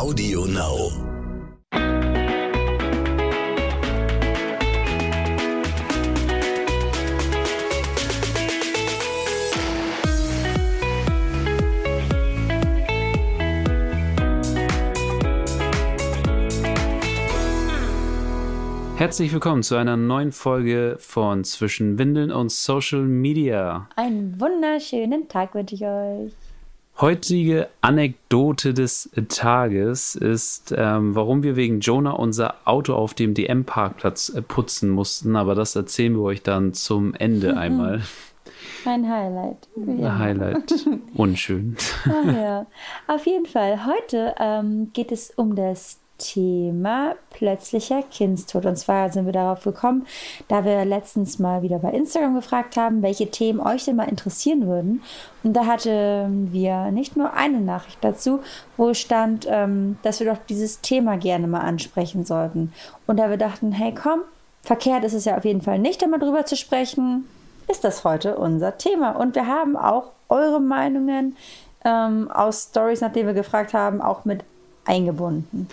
Audio Now. Herzlich willkommen zu einer neuen Folge von Zwischen Windeln und Social Media. Einen wunderschönen Tag wünsche ich euch. Heutige Anekdote des Tages ist, ähm, warum wir wegen Jonah unser Auto auf dem DM-Parkplatz äh, putzen mussten. Aber das erzählen wir euch dann zum Ende einmal. Ein Highlight. Ein Highlight. Unschön. Ach ja. Auf jeden Fall. Heute ähm, geht es um das Thema plötzlicher Kindstod. Und zwar sind wir darauf gekommen, da wir letztens mal wieder bei Instagram gefragt haben, welche Themen euch denn mal interessieren würden. Und da hatten wir nicht nur eine Nachricht dazu, wo stand, ähm, dass wir doch dieses Thema gerne mal ansprechen sollten. Und da wir dachten, hey komm, verkehrt ist es ja auf jeden Fall nicht, einmal drüber zu sprechen, ist das heute unser Thema. Und wir haben auch eure Meinungen ähm, aus Stories, nachdem wir gefragt haben, auch mit eingebunden.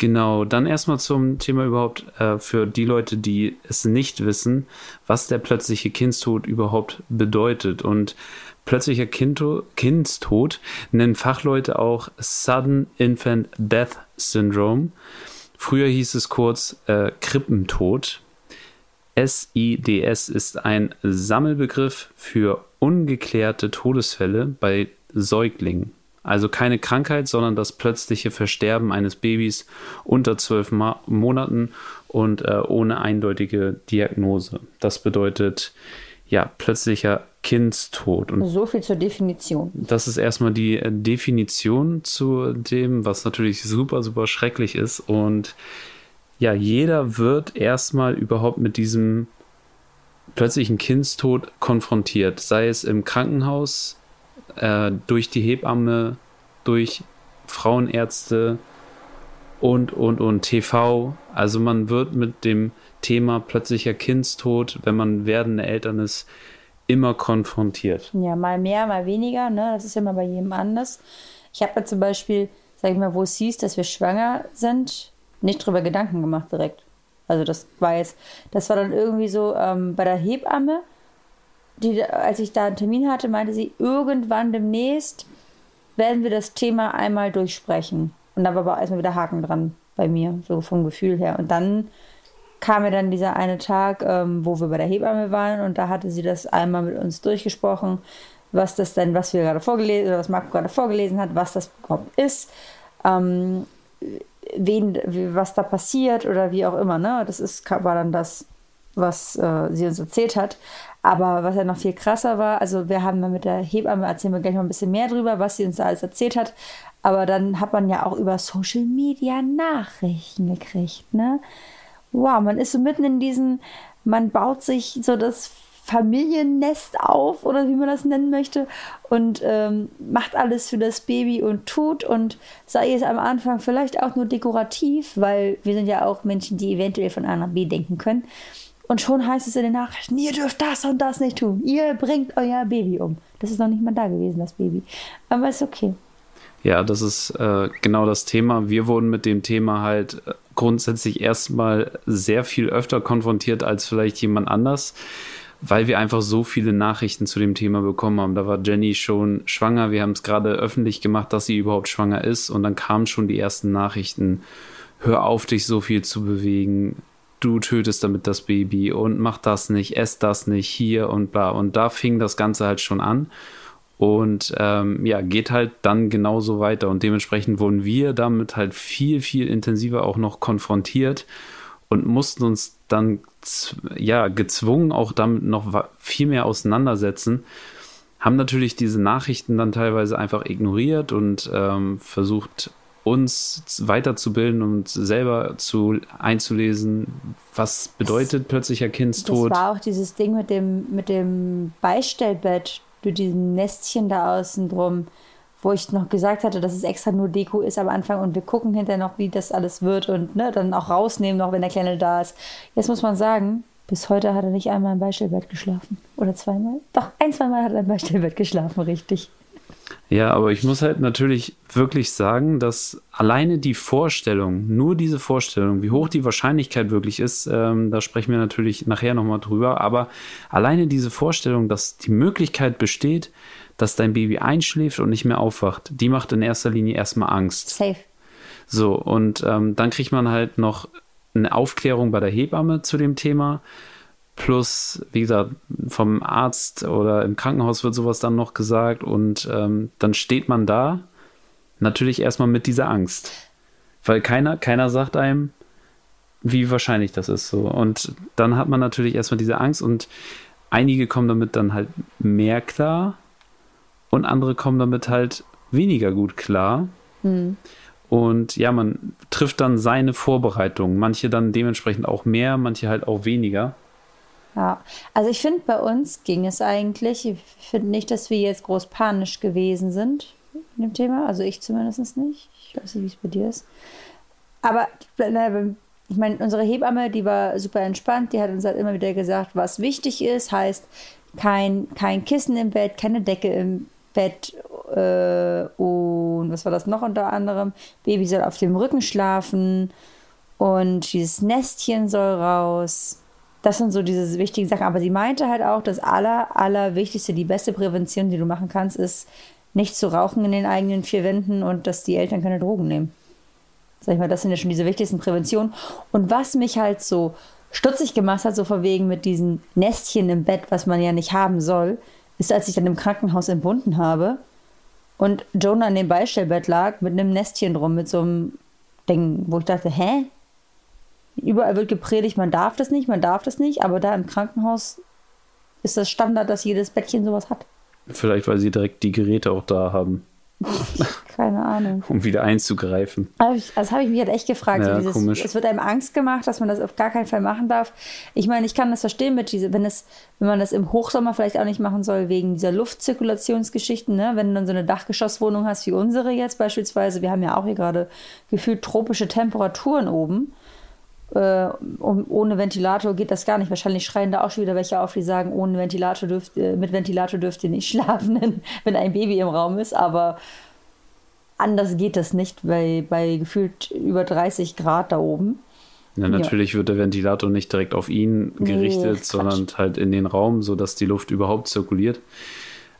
Genau, dann erstmal zum Thema überhaupt äh, für die Leute, die es nicht wissen, was der plötzliche Kindstod überhaupt bedeutet. Und plötzlicher Kindto Kindstod nennen Fachleute auch Sudden Infant Death Syndrome. Früher hieß es kurz äh, Krippentod. SIDS ist ein Sammelbegriff für ungeklärte Todesfälle bei Säuglingen. Also keine Krankheit, sondern das plötzliche Versterben eines Babys unter zwölf Monaten und äh, ohne eindeutige Diagnose. Das bedeutet ja plötzlicher Kindstod. Und so viel zur Definition. Das ist erstmal die äh, Definition zu dem, was natürlich super, super schrecklich ist. Und ja, jeder wird erstmal überhaupt mit diesem plötzlichen Kindstod konfrontiert, sei es im Krankenhaus, äh, durch die Hebamme, durch Frauenärzte und, und, und TV. Also man wird mit dem Thema plötzlicher Kindstod, wenn man werdende Eltern ist, immer konfrontiert. Ja, mal mehr, mal weniger. Ne? Das ist immer bei jedem anders. Ich habe da zum Beispiel, sag ich mal, wo es hieß, dass wir schwanger sind, nicht drüber Gedanken gemacht direkt. Also das war jetzt, das war dann irgendwie so ähm, bei der Hebamme die, als ich da einen Termin hatte, meinte sie, irgendwann demnächst werden wir das Thema einmal durchsprechen. Und da war aber erstmal wieder Haken dran bei mir, so vom Gefühl her. Und dann kam mir dann dieser eine Tag, ähm, wo wir bei der Hebamme waren und da hatte sie das einmal mit uns durchgesprochen, was das denn, was wir gerade vorgelesen, oder was Marco gerade vorgelesen hat, was das überhaupt ist, ähm, wen, was da passiert oder wie auch immer. Ne? Das ist, war dann das, was äh, sie uns erzählt hat. Aber was ja noch viel krasser war, also wir haben mit der Hebamme, erzählen wir gleich mal ein bisschen mehr drüber, was sie uns da alles erzählt hat. Aber dann hat man ja auch über Social Media Nachrichten gekriegt, ne? Wow, man ist so mitten in diesen, man baut sich so das Familiennest auf oder wie man das nennen möchte und ähm, macht alles für das Baby und tut und sei es am Anfang vielleicht auch nur dekorativ, weil wir sind ja auch Menschen, die eventuell von A nach B denken können. Und schon heißt es in den Nachrichten, ihr dürft das und das nicht tun. Ihr bringt euer Baby um. Das ist noch nicht mal da gewesen, das Baby. Aber ist okay. Ja, das ist äh, genau das Thema. Wir wurden mit dem Thema halt äh, grundsätzlich erstmal sehr viel öfter konfrontiert als vielleicht jemand anders, weil wir einfach so viele Nachrichten zu dem Thema bekommen haben. Da war Jenny schon schwanger. Wir haben es gerade öffentlich gemacht, dass sie überhaupt schwanger ist. Und dann kamen schon die ersten Nachrichten. Hör auf, dich so viel zu bewegen du tötest damit das Baby und mach das nicht, ess das nicht, hier und bla. Und da fing das Ganze halt schon an. Und ähm, ja, geht halt dann genauso weiter. Und dementsprechend wurden wir damit halt viel, viel intensiver auch noch konfrontiert und mussten uns dann ja gezwungen auch damit noch viel mehr auseinandersetzen. Haben natürlich diese Nachrichten dann teilweise einfach ignoriert und ähm, versucht uns weiterzubilden und selber zu einzulesen, was bedeutet plötzlicher Kindstod. Das war auch dieses Ding mit dem, mit dem Beistellbett, durch diesem Nestchen da außen drum, wo ich noch gesagt hatte, dass es extra nur Deko ist am Anfang und wir gucken hinterher noch, wie das alles wird und ne, dann auch rausnehmen, noch wenn der Kleine da ist. Jetzt muss man sagen, bis heute hat er nicht einmal im Beistellbett geschlafen. Oder zweimal? Doch, ein, zweimal hat er im Beistellbett geschlafen, richtig. Ja, aber ich muss halt natürlich wirklich sagen, dass alleine die Vorstellung, nur diese Vorstellung, wie hoch die Wahrscheinlichkeit wirklich ist, ähm, da sprechen wir natürlich nachher nochmal drüber, aber alleine diese Vorstellung, dass die Möglichkeit besteht, dass dein Baby einschläft und nicht mehr aufwacht, die macht in erster Linie erstmal Angst. Safe. So, und ähm, dann kriegt man halt noch eine Aufklärung bei der Hebamme zu dem Thema Plus, wie gesagt, vom Arzt oder im Krankenhaus wird sowas dann noch gesagt und ähm, dann steht man da natürlich erstmal mit dieser Angst. Weil keiner, keiner sagt einem, wie wahrscheinlich das ist so. Und dann hat man natürlich erstmal diese Angst und einige kommen damit dann halt mehr klar und andere kommen damit halt weniger gut klar. Mhm. Und ja, man trifft dann seine Vorbereitungen. Manche dann dementsprechend auch mehr, manche halt auch weniger. Ja, also ich finde, bei uns ging es eigentlich. Ich finde nicht, dass wir jetzt groß panisch gewesen sind in dem Thema. Also ich zumindest nicht. Ich weiß nicht, wie es bei dir ist. Aber ich meine, unsere Hebamme, die war super entspannt. Die hat uns halt immer wieder gesagt, was wichtig ist. Heißt, kein, kein Kissen im Bett, keine Decke im Bett. Äh, und was war das noch unter anderem? Baby soll auf dem Rücken schlafen. Und dieses Nestchen soll raus das sind so diese wichtigen Sachen. Aber sie meinte halt auch, das aller, allerwichtigste, die beste Prävention, die du machen kannst, ist nicht zu rauchen in den eigenen vier Wänden und dass die Eltern keine Drogen nehmen. Sag ich mal, das sind ja schon diese wichtigsten Präventionen. Und was mich halt so stutzig gemacht hat, so verwegen mit diesen Nestchen im Bett, was man ja nicht haben soll, ist, als ich dann im Krankenhaus entbunden habe und Jonah in dem Beistellbett lag mit einem Nestchen drum, mit so einem Ding, wo ich dachte, hä? Überall wird gepredigt, man darf das nicht, man darf das nicht, aber da im Krankenhaus ist das Standard, dass jedes Bettchen sowas hat. Vielleicht, weil sie direkt die Geräte auch da haben. Keine Ahnung. Um wieder einzugreifen. Also das habe ich mich halt echt gefragt. Ja, so dieses, komisch. Es wird einem Angst gemacht, dass man das auf gar keinen Fall machen darf. Ich meine, ich kann das verstehen mit diese, wenn es, wenn man das im Hochsommer vielleicht auch nicht machen soll, wegen dieser Luftzirkulationsgeschichten, ne? Wenn du dann so eine Dachgeschosswohnung hast wie unsere jetzt beispielsweise, wir haben ja auch hier gerade gefühlt tropische Temperaturen oben äh, ohne Ventilator geht das gar nicht. Wahrscheinlich schreien da auch schon wieder welche auf, die sagen, ohne Ventilator dürft, äh, mit Ventilator dürft ihr nicht schlafen, wenn ein Baby im Raum ist. Aber anders geht das nicht bei, bei gefühlt über 30 Grad da oben. Ja, natürlich ja. wird der Ventilator nicht direkt auf ihn gerichtet, nee, sondern halt in den Raum, sodass die Luft überhaupt zirkuliert.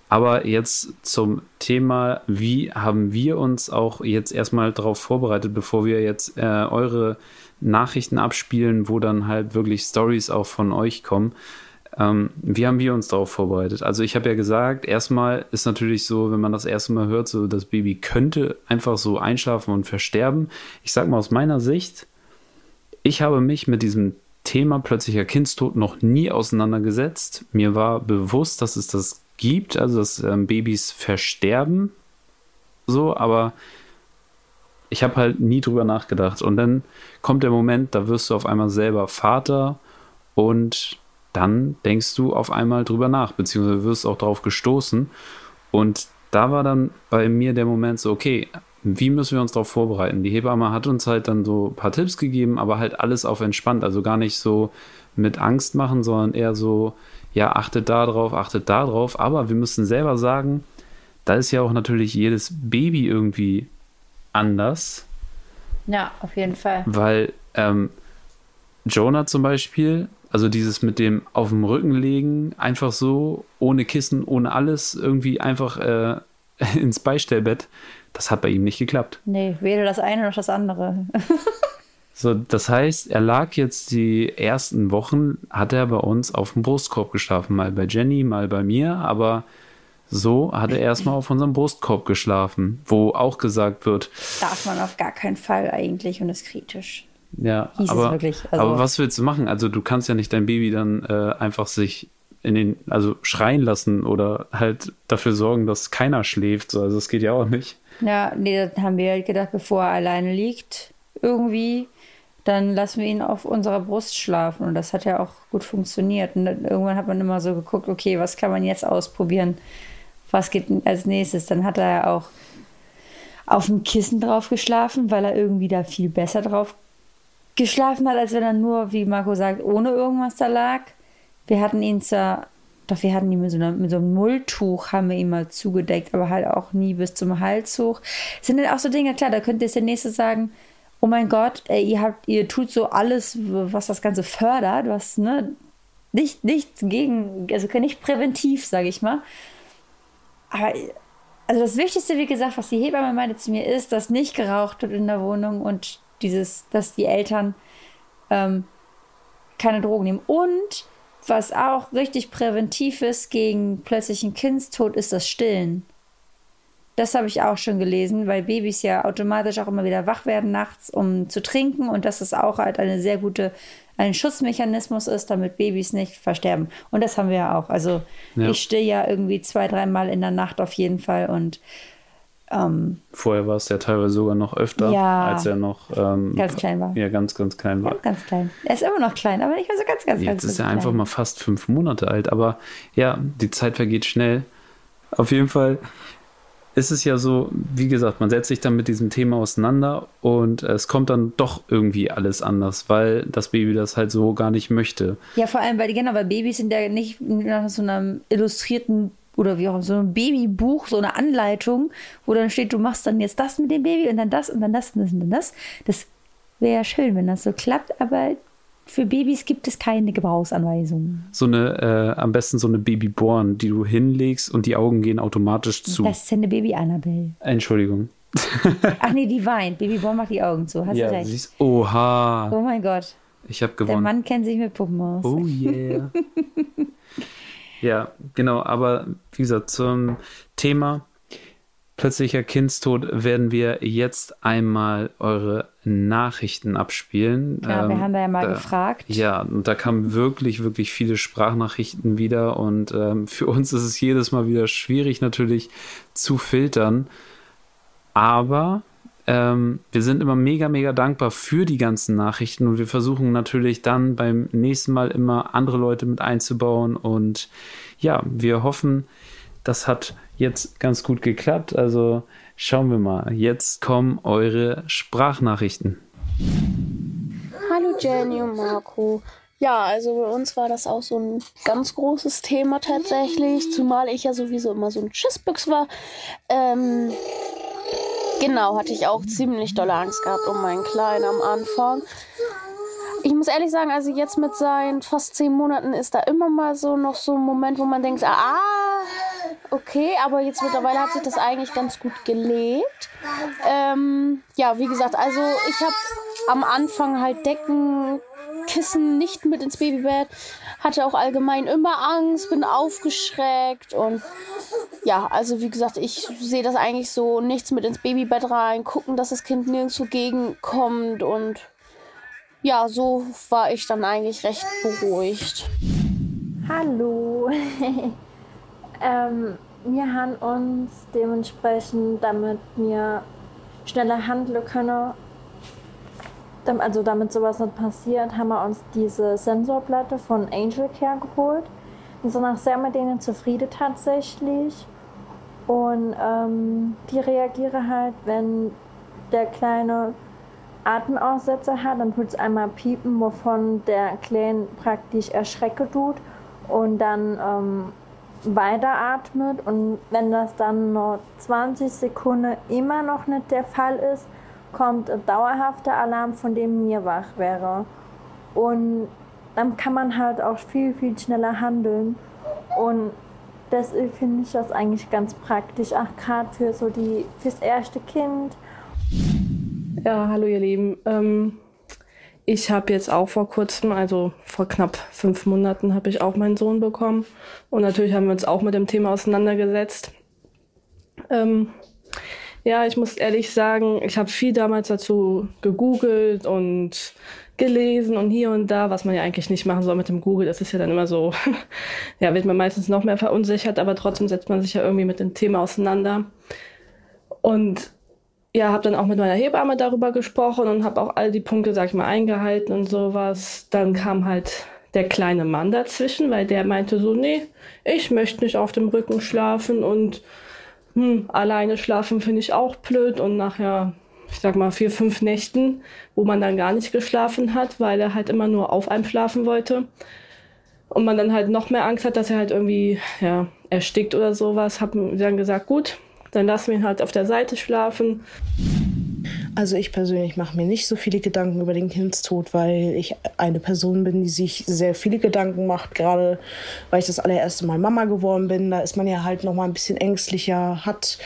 Aber jetzt zum Thema, wie haben wir uns auch jetzt erstmal darauf vorbereitet, bevor wir jetzt äh, eure Nachrichten abspielen, wo dann halt wirklich Stories auch von euch kommen. Ähm, wie haben wir uns darauf vorbereitet? Also ich habe ja gesagt, erstmal ist natürlich so, wenn man das erste Mal hört, so das Baby könnte einfach so einschlafen und versterben. Ich sage mal aus meiner Sicht, ich habe mich mit diesem Thema plötzlicher Kindstod noch nie auseinandergesetzt. Mir war bewusst, dass es das gibt, also dass ähm, Babys versterben, so, aber ich habe halt nie drüber nachgedacht. Und dann kommt der Moment, da wirst du auf einmal selber Vater und dann denkst du auf einmal drüber nach, beziehungsweise wirst auch darauf gestoßen. Und da war dann bei mir der Moment so, okay, wie müssen wir uns darauf vorbereiten? Die Hebamme hat uns halt dann so ein paar Tipps gegeben, aber halt alles auf entspannt, also gar nicht so mit Angst machen, sondern eher so, ja, achtet da drauf, achtet da drauf. Aber wir müssen selber sagen, da ist ja auch natürlich jedes Baby irgendwie anders. Ja, auf jeden Fall. Weil ähm, Jonah zum Beispiel, also dieses mit dem auf dem Rücken legen, einfach so, ohne Kissen, ohne alles, irgendwie einfach äh, ins Beistellbett, das hat bei ihm nicht geklappt. Nee, weder das eine noch das andere. so, das heißt, er lag jetzt die ersten Wochen, hat er bei uns auf dem Brustkorb geschlafen, mal bei Jenny, mal bei mir, aber so hat er erstmal auf unserem Brustkorb geschlafen, wo auch gesagt wird. Darf man auf gar keinen Fall eigentlich und ist kritisch. Ja, aber, also, aber was willst du machen? Also du kannst ja nicht dein Baby dann äh, einfach sich in den, also schreien lassen oder halt dafür sorgen, dass keiner schläft. Also das geht ja auch nicht. Ja, nee, da haben wir halt gedacht, bevor er alleine liegt, irgendwie, dann lassen wir ihn auf unserer Brust schlafen. Und das hat ja auch gut funktioniert. Und dann, irgendwann hat man immer so geguckt, okay, was kann man jetzt ausprobieren? Was geht als nächstes? Dann hat er ja auch auf dem Kissen drauf geschlafen, weil er irgendwie da viel besser drauf geschlafen hat, als wenn er nur, wie Marco sagt, ohne irgendwas da lag. Wir hatten ihn zwar Doch wir hatten ihn mit so, einer, mit so einem Mulltuch, haben wir ihn mal zugedeckt, aber halt auch nie bis zum Hals hoch. Das sind dann auch so Dinge, klar, da könnte jetzt der Nächste sagen, oh mein Gott, ey, ihr habt, ihr tut so alles, was das Ganze fördert, was, ne, nicht, nichts gegen, also nicht präventiv, sage ich mal. Aber also das Wichtigste, wie gesagt, was die Hebamme meinte zu mir, ist, dass nicht geraucht wird in der Wohnung und dieses, dass die Eltern ähm, keine Drogen nehmen. Und was auch richtig präventiv ist gegen plötzlichen Kindstod, ist das Stillen. Das habe ich auch schon gelesen, weil Babys ja automatisch auch immer wieder wach werden nachts, um zu trinken. Und das ist auch halt eine sehr gute, ein Schutzmechanismus ist, damit Babys nicht versterben. Und das haben wir ja auch. Also ja. ich still ja irgendwie zwei, dreimal in der Nacht auf jeden Fall. Und ähm, Vorher war es ja teilweise sogar noch öfter, ja, als er noch ähm, ganz klein war. Ja, ganz, ganz klein war. Ganz, ganz klein. Er ist immer noch klein, aber nicht mehr so ganz, ganz, Jetzt ganz ist er klein. einfach mal fast fünf Monate alt. Aber ja, die Zeit vergeht schnell. Auf jeden Fall ist es ja so, wie gesagt, man setzt sich dann mit diesem Thema auseinander und es kommt dann doch irgendwie alles anders, weil das Baby das halt so gar nicht möchte. Ja, vor allem, weil, genau, weil Babys sind ja nicht nach so einem illustrierten oder wie auch so ein Babybuch, so eine Anleitung, wo dann steht, du machst dann jetzt das mit dem Baby und dann das und dann das und das und dann das. Das wäre ja schön, wenn das so klappt, aber für Babys gibt es keine Gebrauchsanweisungen. So eine, äh, am besten so eine Babyborn, die du hinlegst und die Augen gehen automatisch zu. Das ist ja eine Baby Annabelle. Entschuldigung. Ach nee, die weint. Babyborn macht die Augen zu. Hast ja, du recht. Siehst, oha. Oh mein Gott. Ich habe gewonnen. Der Mann kennt sich mit Puppen aus. Oh yeah. ja, genau. Aber wie gesagt, zum Thema plötzlicher Kindstod werden wir jetzt einmal eure Nachrichten abspielen. Ja, ähm, wir haben da ja mal da, gefragt. Ja, und da kamen wirklich, wirklich viele Sprachnachrichten wieder und ähm, für uns ist es jedes Mal wieder schwierig natürlich zu filtern. Aber ähm, wir sind immer mega, mega dankbar für die ganzen Nachrichten und wir versuchen natürlich dann beim nächsten Mal immer andere Leute mit einzubauen und ja, wir hoffen, das hat jetzt ganz gut geklappt. Also schauen wir mal. Jetzt kommen eure Sprachnachrichten. Hallo Jenny und Marco. Ja, also bei uns war das auch so ein ganz großes Thema tatsächlich, zumal ich ja sowieso immer so ein Schissbüchs war. Ähm, genau, hatte ich auch ziemlich dolle Angst gehabt um meinen Kleinen am Anfang. Ich muss ehrlich sagen, also jetzt mit seinen fast zehn Monaten ist da immer mal so noch so ein Moment, wo man denkt, ah, okay, aber jetzt mittlerweile hat sich das eigentlich ganz gut gelegt. Ähm, ja, wie gesagt, also ich habe am Anfang halt Decken, Kissen nicht mit ins Babybett, hatte auch allgemein immer Angst, bin aufgeschreckt und ja, also wie gesagt, ich sehe das eigentlich so, nichts mit ins Babybett rein, gucken, dass das Kind nirgendwo gegenkommt und ja, so war ich dann eigentlich recht beruhigt. Hallo. Ähm, wir haben uns dementsprechend, damit wir schneller handeln können, also damit sowas nicht passiert, haben wir uns diese Sensorplatte von Angel Care geholt. Wir sind auch sehr mit denen zufrieden tatsächlich. Und ähm, die reagieren halt, wenn der kleine Atemaussetzer hat, dann tut es einmal piepen, wovon der Kleine praktisch erschrecken tut. Und dann ähm, weiteratmet und wenn das dann noch 20 Sekunden immer noch nicht der Fall ist, kommt ein dauerhafter Alarm, von dem mir wach wäre. Und dann kann man halt auch viel, viel schneller handeln. Und deswegen finde ich das eigentlich ganz praktisch, auch gerade für so die fürs erste Kind. Ja, hallo ihr Lieben. Ähm, ich habe jetzt auch vor kurzem, also vor knapp fünf Monaten, habe ich auch meinen Sohn bekommen. Und natürlich haben wir uns auch mit dem Thema auseinandergesetzt. Ähm, ja, ich muss ehrlich sagen, ich habe viel damals dazu gegoogelt und gelesen und hier und da, was man ja eigentlich nicht machen soll mit dem Google. Das ist ja dann immer so, ja, wird man meistens noch mehr verunsichert, aber trotzdem setzt man sich ja irgendwie mit dem Thema auseinander. Und ja, habe dann auch mit meiner Hebamme darüber gesprochen und habe auch all die Punkte, sag ich mal, eingehalten und sowas. Dann kam halt der kleine Mann dazwischen, weil der meinte so, nee, ich möchte nicht auf dem Rücken schlafen und hm, alleine schlafen finde ich auch blöd und nachher, ich sag mal, vier, fünf Nächten, wo man dann gar nicht geschlafen hat, weil er halt immer nur auf einem schlafen wollte, und man dann halt noch mehr Angst hat, dass er halt irgendwie ja, erstickt oder sowas, haben wir dann gesagt, gut, dann lassen wir ihn halt auf der Seite schlafen. Also ich persönlich mache mir nicht so viele Gedanken über den Kindstod, weil ich eine Person bin, die sich sehr viele Gedanken macht, gerade weil ich das allererste Mal Mama geworden bin. Da ist man ja halt noch mal ein bisschen ängstlicher, hat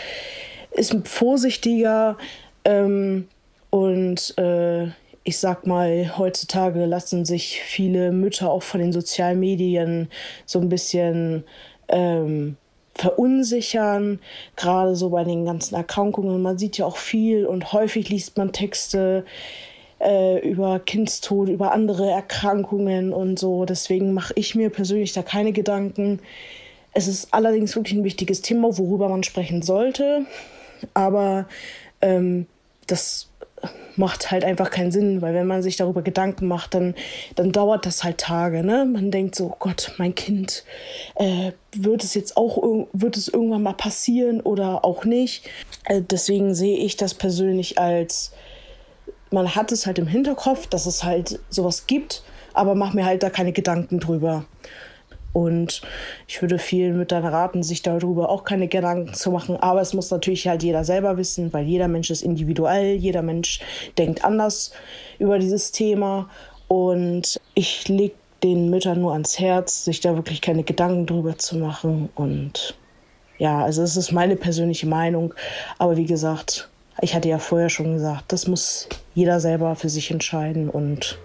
ist vorsichtiger ähm, und äh, ich sag mal, heutzutage lassen sich viele Mütter auch von den sozialen Medien so ein bisschen ähm, verunsichern, gerade so bei den ganzen Erkrankungen. Man sieht ja auch viel und häufig liest man Texte äh, über Kindstod, über andere Erkrankungen und so. Deswegen mache ich mir persönlich da keine Gedanken. Es ist allerdings wirklich ein wichtiges Thema, worüber man sprechen sollte. Aber ähm, das macht halt einfach keinen Sinn, weil wenn man sich darüber Gedanken macht, dann, dann dauert das halt Tage. Ne? Man denkt so, Gott, mein Kind, äh, wird es jetzt auch wird es irgendwann mal passieren oder auch nicht. Äh, deswegen sehe ich das persönlich als, man hat es halt im Hinterkopf, dass es halt sowas gibt, aber mach mir halt da keine Gedanken drüber. Und ich würde vielen Müttern raten, sich darüber auch keine Gedanken zu machen. Aber es muss natürlich halt jeder selber wissen, weil jeder Mensch ist individuell, jeder Mensch denkt anders über dieses Thema. Und ich lege den Müttern nur ans Herz, sich da wirklich keine Gedanken drüber zu machen. Und ja, also es ist meine persönliche Meinung. Aber wie gesagt, ich hatte ja vorher schon gesagt, das muss jeder selber für sich entscheiden und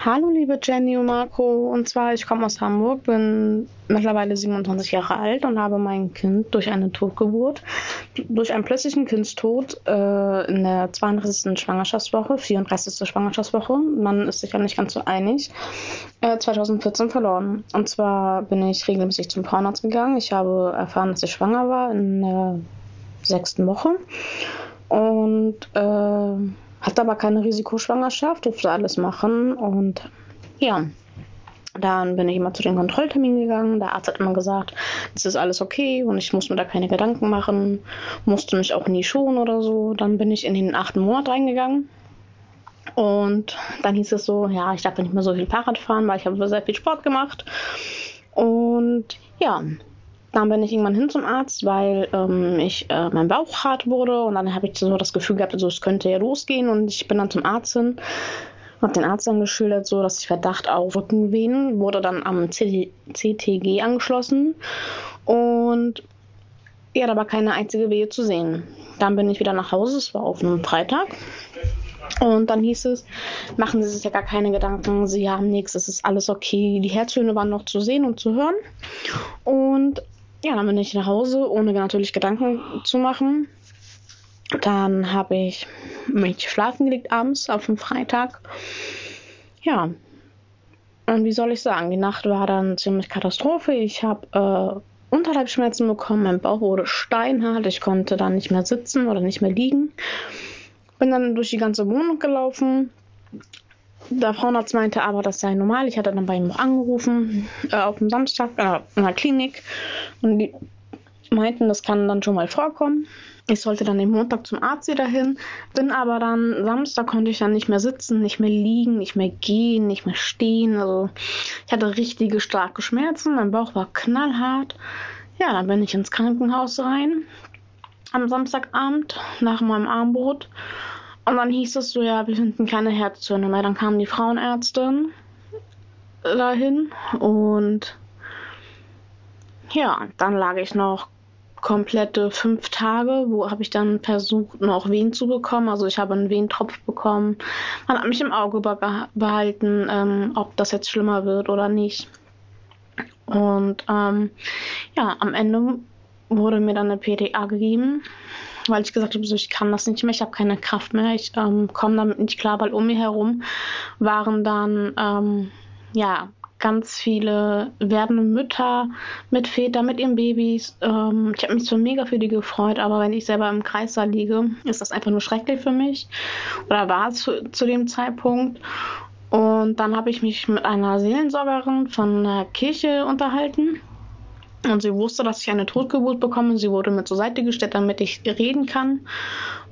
Hallo liebe Jenny und Marco, und zwar ich komme aus Hamburg, bin mittlerweile 27 Jahre alt und habe mein Kind durch eine Totgeburt, durch einen plötzlichen Kindstod äh, in der 32. Schwangerschaftswoche, 34. Schwangerschaftswoche, man ist sich ja nicht ganz so einig, äh, 2014 verloren. Und zwar bin ich regelmäßig zum Frauenarzt gegangen. Ich habe erfahren, dass ich schwanger war in der sechsten Woche und äh, hatte aber keine Risikoschwangerschaft, durfte alles machen und ja, dann bin ich immer zu den Kontrollterminen gegangen. Der Arzt hat immer gesagt, es ist alles okay und ich muss mir da keine Gedanken machen, musste mich auch nie schonen oder so. Dann bin ich in den achten Monat reingegangen und dann hieß es so, ja, ich darf nicht mehr so viel Fahrrad fahren, weil ich habe sehr viel Sport gemacht. Und ja, dann bin ich irgendwann hin zum Arzt, weil ähm, ich äh, mein Bauch hart wurde und dann habe ich so das Gefühl gehabt, also es könnte ja losgehen und ich bin dann zum Arzt hin, habe den Arzt dann geschildert, so dass ich Verdacht auf Rückenvenen wurde dann am CTG angeschlossen und ja, da war keine einzige Wehe zu sehen. Dann bin ich wieder nach Hause, es war auf einem Freitag. Und dann hieß es, machen Sie sich ja gar keine Gedanken, Sie haben nichts, es ist alles okay. Die Herztöne waren noch zu sehen und zu hören. Und ja, dann bin ich nach Hause, ohne natürlich Gedanken zu machen. Dann habe ich mich schlafen gelegt abends auf dem Freitag. Ja. Und wie soll ich sagen, die Nacht war dann ziemlich Katastrophe. Ich habe äh, Unterleibschmerzen bekommen, mein Bauch wurde steinhart, ich konnte dann nicht mehr sitzen oder nicht mehr liegen. Bin dann durch die ganze Wohnung gelaufen, der Frauenarzt meinte aber, das sei normal. Ich hatte dann bei ihm angerufen, äh, auf dem Samstag, äh, in der Klinik. Und die meinten, das kann dann schon mal vorkommen. Ich sollte dann den Montag zum Arzt wieder hin. Bin aber dann, Samstag konnte ich dann nicht mehr sitzen, nicht mehr liegen, nicht mehr gehen, nicht mehr stehen. Also ich hatte richtige starke Schmerzen. Mein Bauch war knallhart. Ja, dann bin ich ins Krankenhaus rein. Am Samstagabend nach meinem Armbrot und dann hieß es so, ja, wir finden keine Herzzone mehr. Dann kam die Frauenärztin dahin und ja, dann lag ich noch komplette fünf Tage, wo habe ich dann versucht, noch Wehen zu bekommen. Also ich habe einen Wehentropf bekommen. Man hat mich im Auge behalten, ähm, ob das jetzt schlimmer wird oder nicht. Und ähm, ja, am Ende wurde mir dann eine PTA gegeben weil ich gesagt habe, so, ich kann das nicht mehr, ich habe keine Kraft mehr, ich ähm, komme damit nicht klar, weil um mich herum waren dann ähm, ja ganz viele werdende Mütter mit Vätern, mit ihren Babys. Ähm, ich habe mich so mega für die gefreut, aber wenn ich selber im Kreissaal liege, ist das einfach nur schrecklich für mich. Oder war es zu, zu dem Zeitpunkt. Und dann habe ich mich mit einer Seelensorgerin von der Kirche unterhalten. Und sie wusste, dass ich eine Totgeburt bekomme. Sie wurde mir zur Seite gestellt, damit ich reden kann.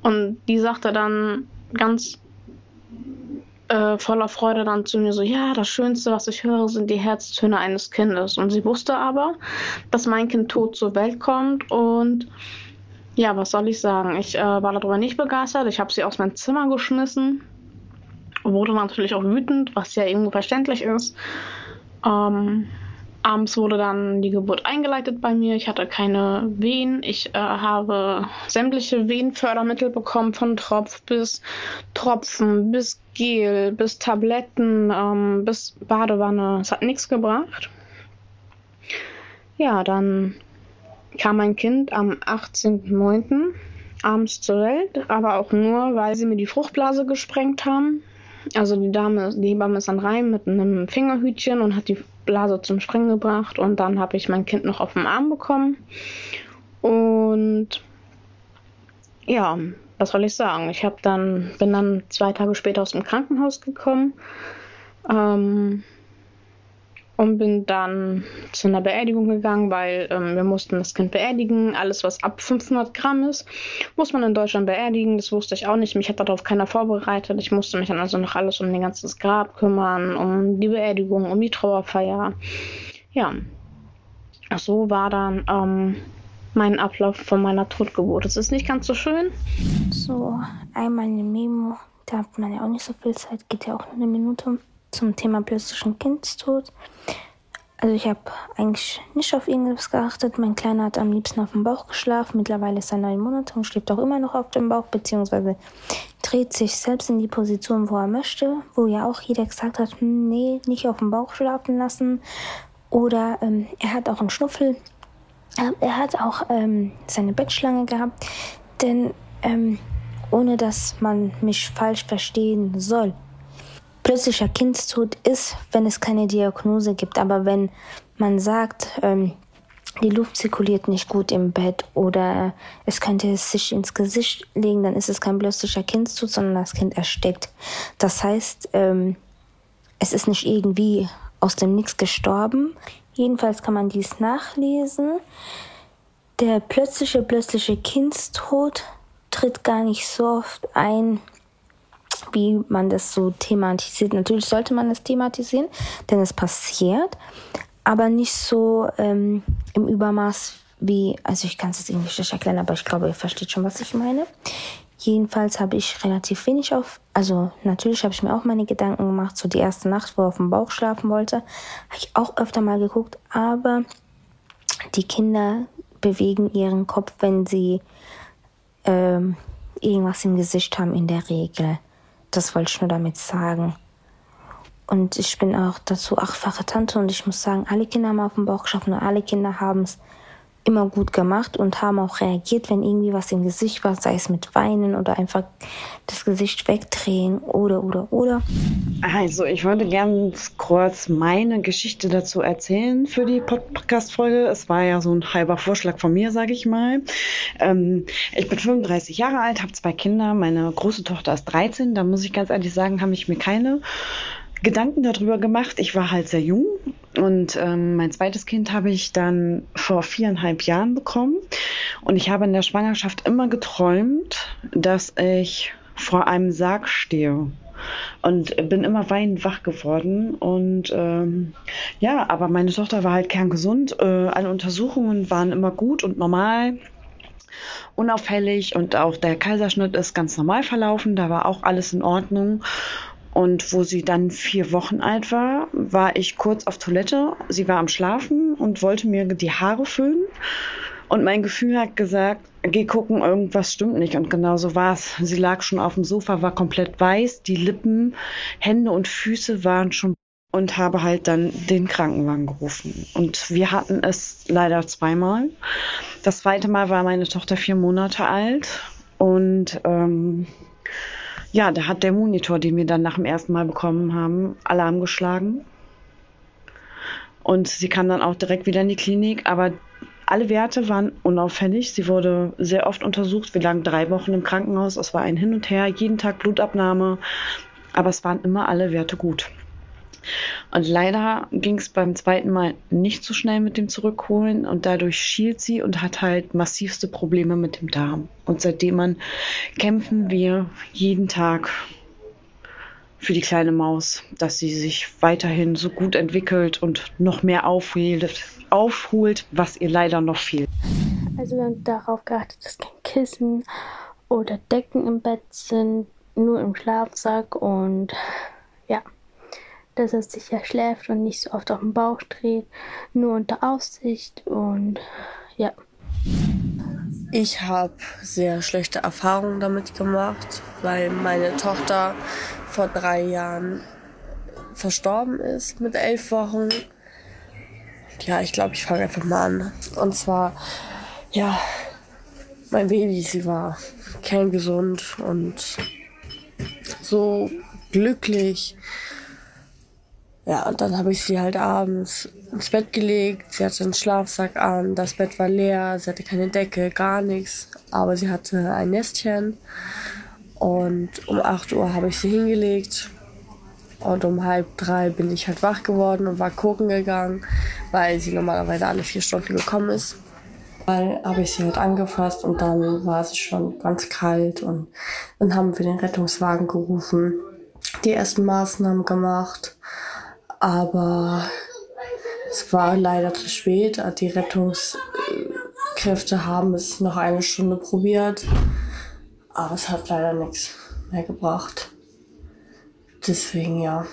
Und die sagte dann ganz äh, voller Freude dann zu mir so, ja, das Schönste, was ich höre, sind die Herztöne eines Kindes. Und sie wusste aber, dass mein Kind tot zur Welt kommt und ja, was soll ich sagen? Ich äh, war darüber nicht begeistert. Ich habe sie aus meinem Zimmer geschmissen. Wurde natürlich auch wütend, was ja irgendwo verständlich ist. Ähm, abends wurde dann die Geburt eingeleitet bei mir. Ich hatte keine Wehen. Ich äh, habe sämtliche Wehenfördermittel bekommen, von Tropf bis Tropfen, bis Gel, bis Tabletten, ähm, bis Badewanne. Es hat nichts gebracht. Ja, dann kam mein Kind am 18.09. abends zur Welt, aber auch nur, weil sie mir die Fruchtblase gesprengt haben. Also die Dame, die Hebamme ist dann rein mit einem Fingerhütchen und hat die Blase zum Sprengen gebracht und dann habe ich mein Kind noch auf dem Arm bekommen. Und ja, was soll ich sagen? Ich habe dann bin dann zwei Tage später aus dem Krankenhaus gekommen. Ähm, und bin dann zu einer Beerdigung gegangen, weil ähm, wir mussten das Kind beerdigen. Alles, was ab 500 Gramm ist, muss man in Deutschland beerdigen. Das wusste ich auch nicht. Mich hat darauf keiner vorbereitet. Ich musste mich dann also noch alles um den ganzen Grab kümmern, um die Beerdigung, um die Trauerfeier. Ja, so war dann ähm, mein Ablauf von meiner Totgeburt. Es ist nicht ganz so schön. So, einmal eine Memo. Da hat man ja auch nicht so viel Zeit. Geht ja auch nur eine Minute zum Thema plötzlichen Kindstod. Also ich habe eigentlich nicht auf irgendwas geachtet. Mein Kleiner hat am liebsten auf dem Bauch geschlafen. Mittlerweile ist er neun Monate und schläft auch immer noch auf dem Bauch, beziehungsweise dreht sich selbst in die Position, wo er möchte, wo ja auch jeder gesagt hat, hm, nee, nicht auf dem Bauch schlafen lassen. Oder ähm, er hat auch einen Schnuffel. Er hat auch ähm, seine Bettschlange gehabt. Denn ähm, ohne dass man mich falsch verstehen soll, plötzlicher Kindstod ist, wenn es keine Diagnose gibt. Aber wenn man sagt, ähm, die Luft zirkuliert nicht gut im Bett oder es könnte es sich ins Gesicht legen, dann ist es kein plötzlicher Kindstod, sondern das Kind erstickt. Das heißt, ähm, es ist nicht irgendwie aus dem Nix gestorben. Jedenfalls kann man dies nachlesen. Der plötzliche, plötzliche Kindstod tritt gar nicht so oft ein, wie man das so thematisiert. Natürlich sollte man das thematisieren, denn es passiert, aber nicht so ähm, im Übermaß wie, also ich kann es jetzt irgendwie nicht erklären, aber ich glaube, ihr versteht schon, was ich meine. Jedenfalls habe ich relativ wenig auf, also natürlich habe ich mir auch meine Gedanken gemacht, so die erste Nacht, wo er auf dem Bauch schlafen wollte, habe ich auch öfter mal geguckt, aber die Kinder bewegen ihren Kopf, wenn sie ähm, irgendwas im Gesicht haben in der Regel. Das wollte ich nur damit sagen. Und ich bin auch dazu achtfache Tante und ich muss sagen, alle Kinder haben auf dem Bauch geschaffen und alle Kinder haben es immer gut gemacht und haben auch reagiert, wenn irgendwie was im Gesicht war, sei es mit Weinen oder einfach das Gesicht wegdrehen oder oder oder. Also ich wollte ganz kurz meine Geschichte dazu erzählen für die Podcast-Folge. Es war ja so ein halber Vorschlag von mir, sage ich mal. Ähm, ich bin 35 Jahre alt, habe zwei Kinder. Meine große Tochter ist 13. Da muss ich ganz ehrlich sagen, habe ich mir keine Gedanken darüber gemacht. Ich war halt sehr jung und ähm, mein zweites Kind habe ich dann vor viereinhalb Jahren bekommen. Und ich habe in der Schwangerschaft immer geträumt, dass ich vor einem Sarg stehe. Und bin immer weinend wach geworden. Und ähm, ja, aber meine Tochter war halt kerngesund. Äh, alle Untersuchungen waren immer gut und normal unauffällig und auch der Kaiserschnitt ist ganz normal verlaufen. Da war auch alles in Ordnung. Und wo sie dann vier Wochen alt war, war ich kurz auf Toilette. Sie war am Schlafen und wollte mir die Haare föhnen. Und mein Gefühl hat gesagt, geh gucken, irgendwas stimmt nicht. Und genau so war es. Sie lag schon auf dem Sofa, war komplett weiß. Die Lippen, Hände und Füße waren schon und habe halt dann den Krankenwagen gerufen. Und wir hatten es leider zweimal. Das zweite Mal war meine Tochter vier Monate alt und ähm, ja, da hat der Monitor, den wir dann nach dem ersten Mal bekommen haben, Alarm geschlagen. Und sie kam dann auch direkt wieder in die Klinik, aber alle Werte waren unauffällig. Sie wurde sehr oft untersucht. Wir lagen drei Wochen im Krankenhaus. Es war ein Hin und Her, jeden Tag Blutabnahme. Aber es waren immer alle Werte gut. Und leider ging es beim zweiten Mal nicht so schnell mit dem Zurückholen und dadurch schielt sie und hat halt massivste Probleme mit dem Darm. Und seitdem an kämpfen wir jeden Tag für die kleine Maus, dass sie sich weiterhin so gut entwickelt und noch mehr aufholt, aufholt was ihr leider noch fehlt. Also wir haben darauf geachtet, dass kein Kissen oder Decken im Bett sind, nur im Schlafsack und ja, dass er sicher schläft und nicht so oft auf dem Bauch dreht, nur unter Aussicht und ja. Ich habe sehr schlechte Erfahrungen damit gemacht, weil meine Tochter vor drei Jahren verstorben ist mit elf Wochen. Ja, ich glaube, ich fange einfach mal an. Und zwar, ja, mein Baby, sie war kerngesund und so glücklich. Ja, und dann habe ich sie halt abends ins Bett gelegt. Sie hatte einen Schlafsack an, das Bett war leer, sie hatte keine Decke, gar nichts. Aber sie hatte ein Nestchen. Und um 8 Uhr habe ich sie hingelegt. Und um halb drei bin ich halt wach geworden und war gucken gegangen, weil sie normalerweise alle vier Stunden gekommen ist. Mal habe ich sie halt angefasst und dann war sie schon ganz kalt und dann haben wir den Rettungswagen gerufen, die ersten Maßnahmen gemacht, aber es war leider zu spät. Die Rettungskräfte haben es noch eine Stunde probiert, aber es hat leider nichts mehr gebracht. Deswegen ja,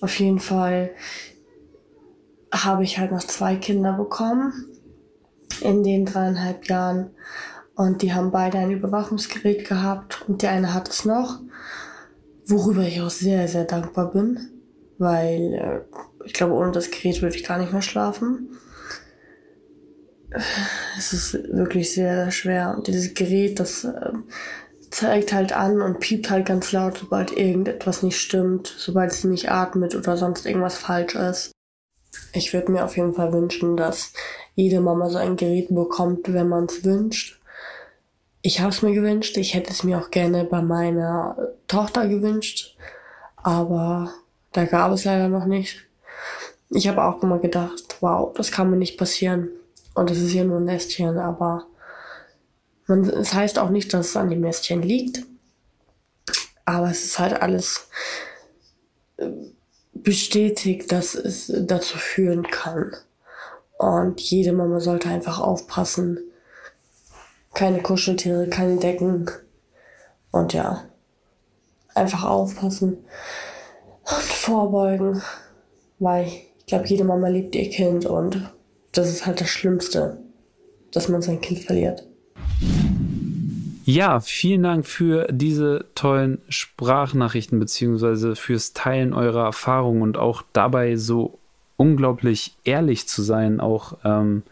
auf jeden Fall habe ich halt noch zwei Kinder bekommen in den dreieinhalb Jahren. Und die haben beide ein Überwachungsgerät gehabt und der eine hat es noch, worüber ich auch sehr, sehr dankbar bin, weil äh, ich glaube, ohne das Gerät würde ich gar nicht mehr schlafen. Es ist wirklich sehr, schwer. Und dieses Gerät, das äh, zeigt halt an und piept halt ganz laut, sobald irgendetwas nicht stimmt, sobald sie nicht atmet oder sonst irgendwas falsch ist. Ich würde mir auf jeden Fall wünschen, dass jede Mama so ein Gerät bekommt, wenn man es wünscht. Ich habe es mir gewünscht. Ich hätte es mir auch gerne bei meiner Tochter gewünscht. Aber da gab es leider noch nicht. Ich habe auch immer gedacht, wow, das kann mir nicht passieren. Und es ist ja nur ein Nestchen, aber man, es heißt auch nicht, dass es an dem Nestchen liegt. Aber es ist halt alles äh, bestätigt, dass es dazu führen kann. Und jede Mama sollte einfach aufpassen. Keine Kuscheltiere, keine Decken. Und ja, einfach aufpassen vorbeugen. Weil ich glaube, jede Mama liebt ihr Kind und das ist halt das Schlimmste, dass man sein Kind verliert. Ja, vielen Dank für diese tollen Sprachnachrichten beziehungsweise fürs Teilen eurer Erfahrungen und auch dabei so unglaublich ehrlich zu sein, auch ähm,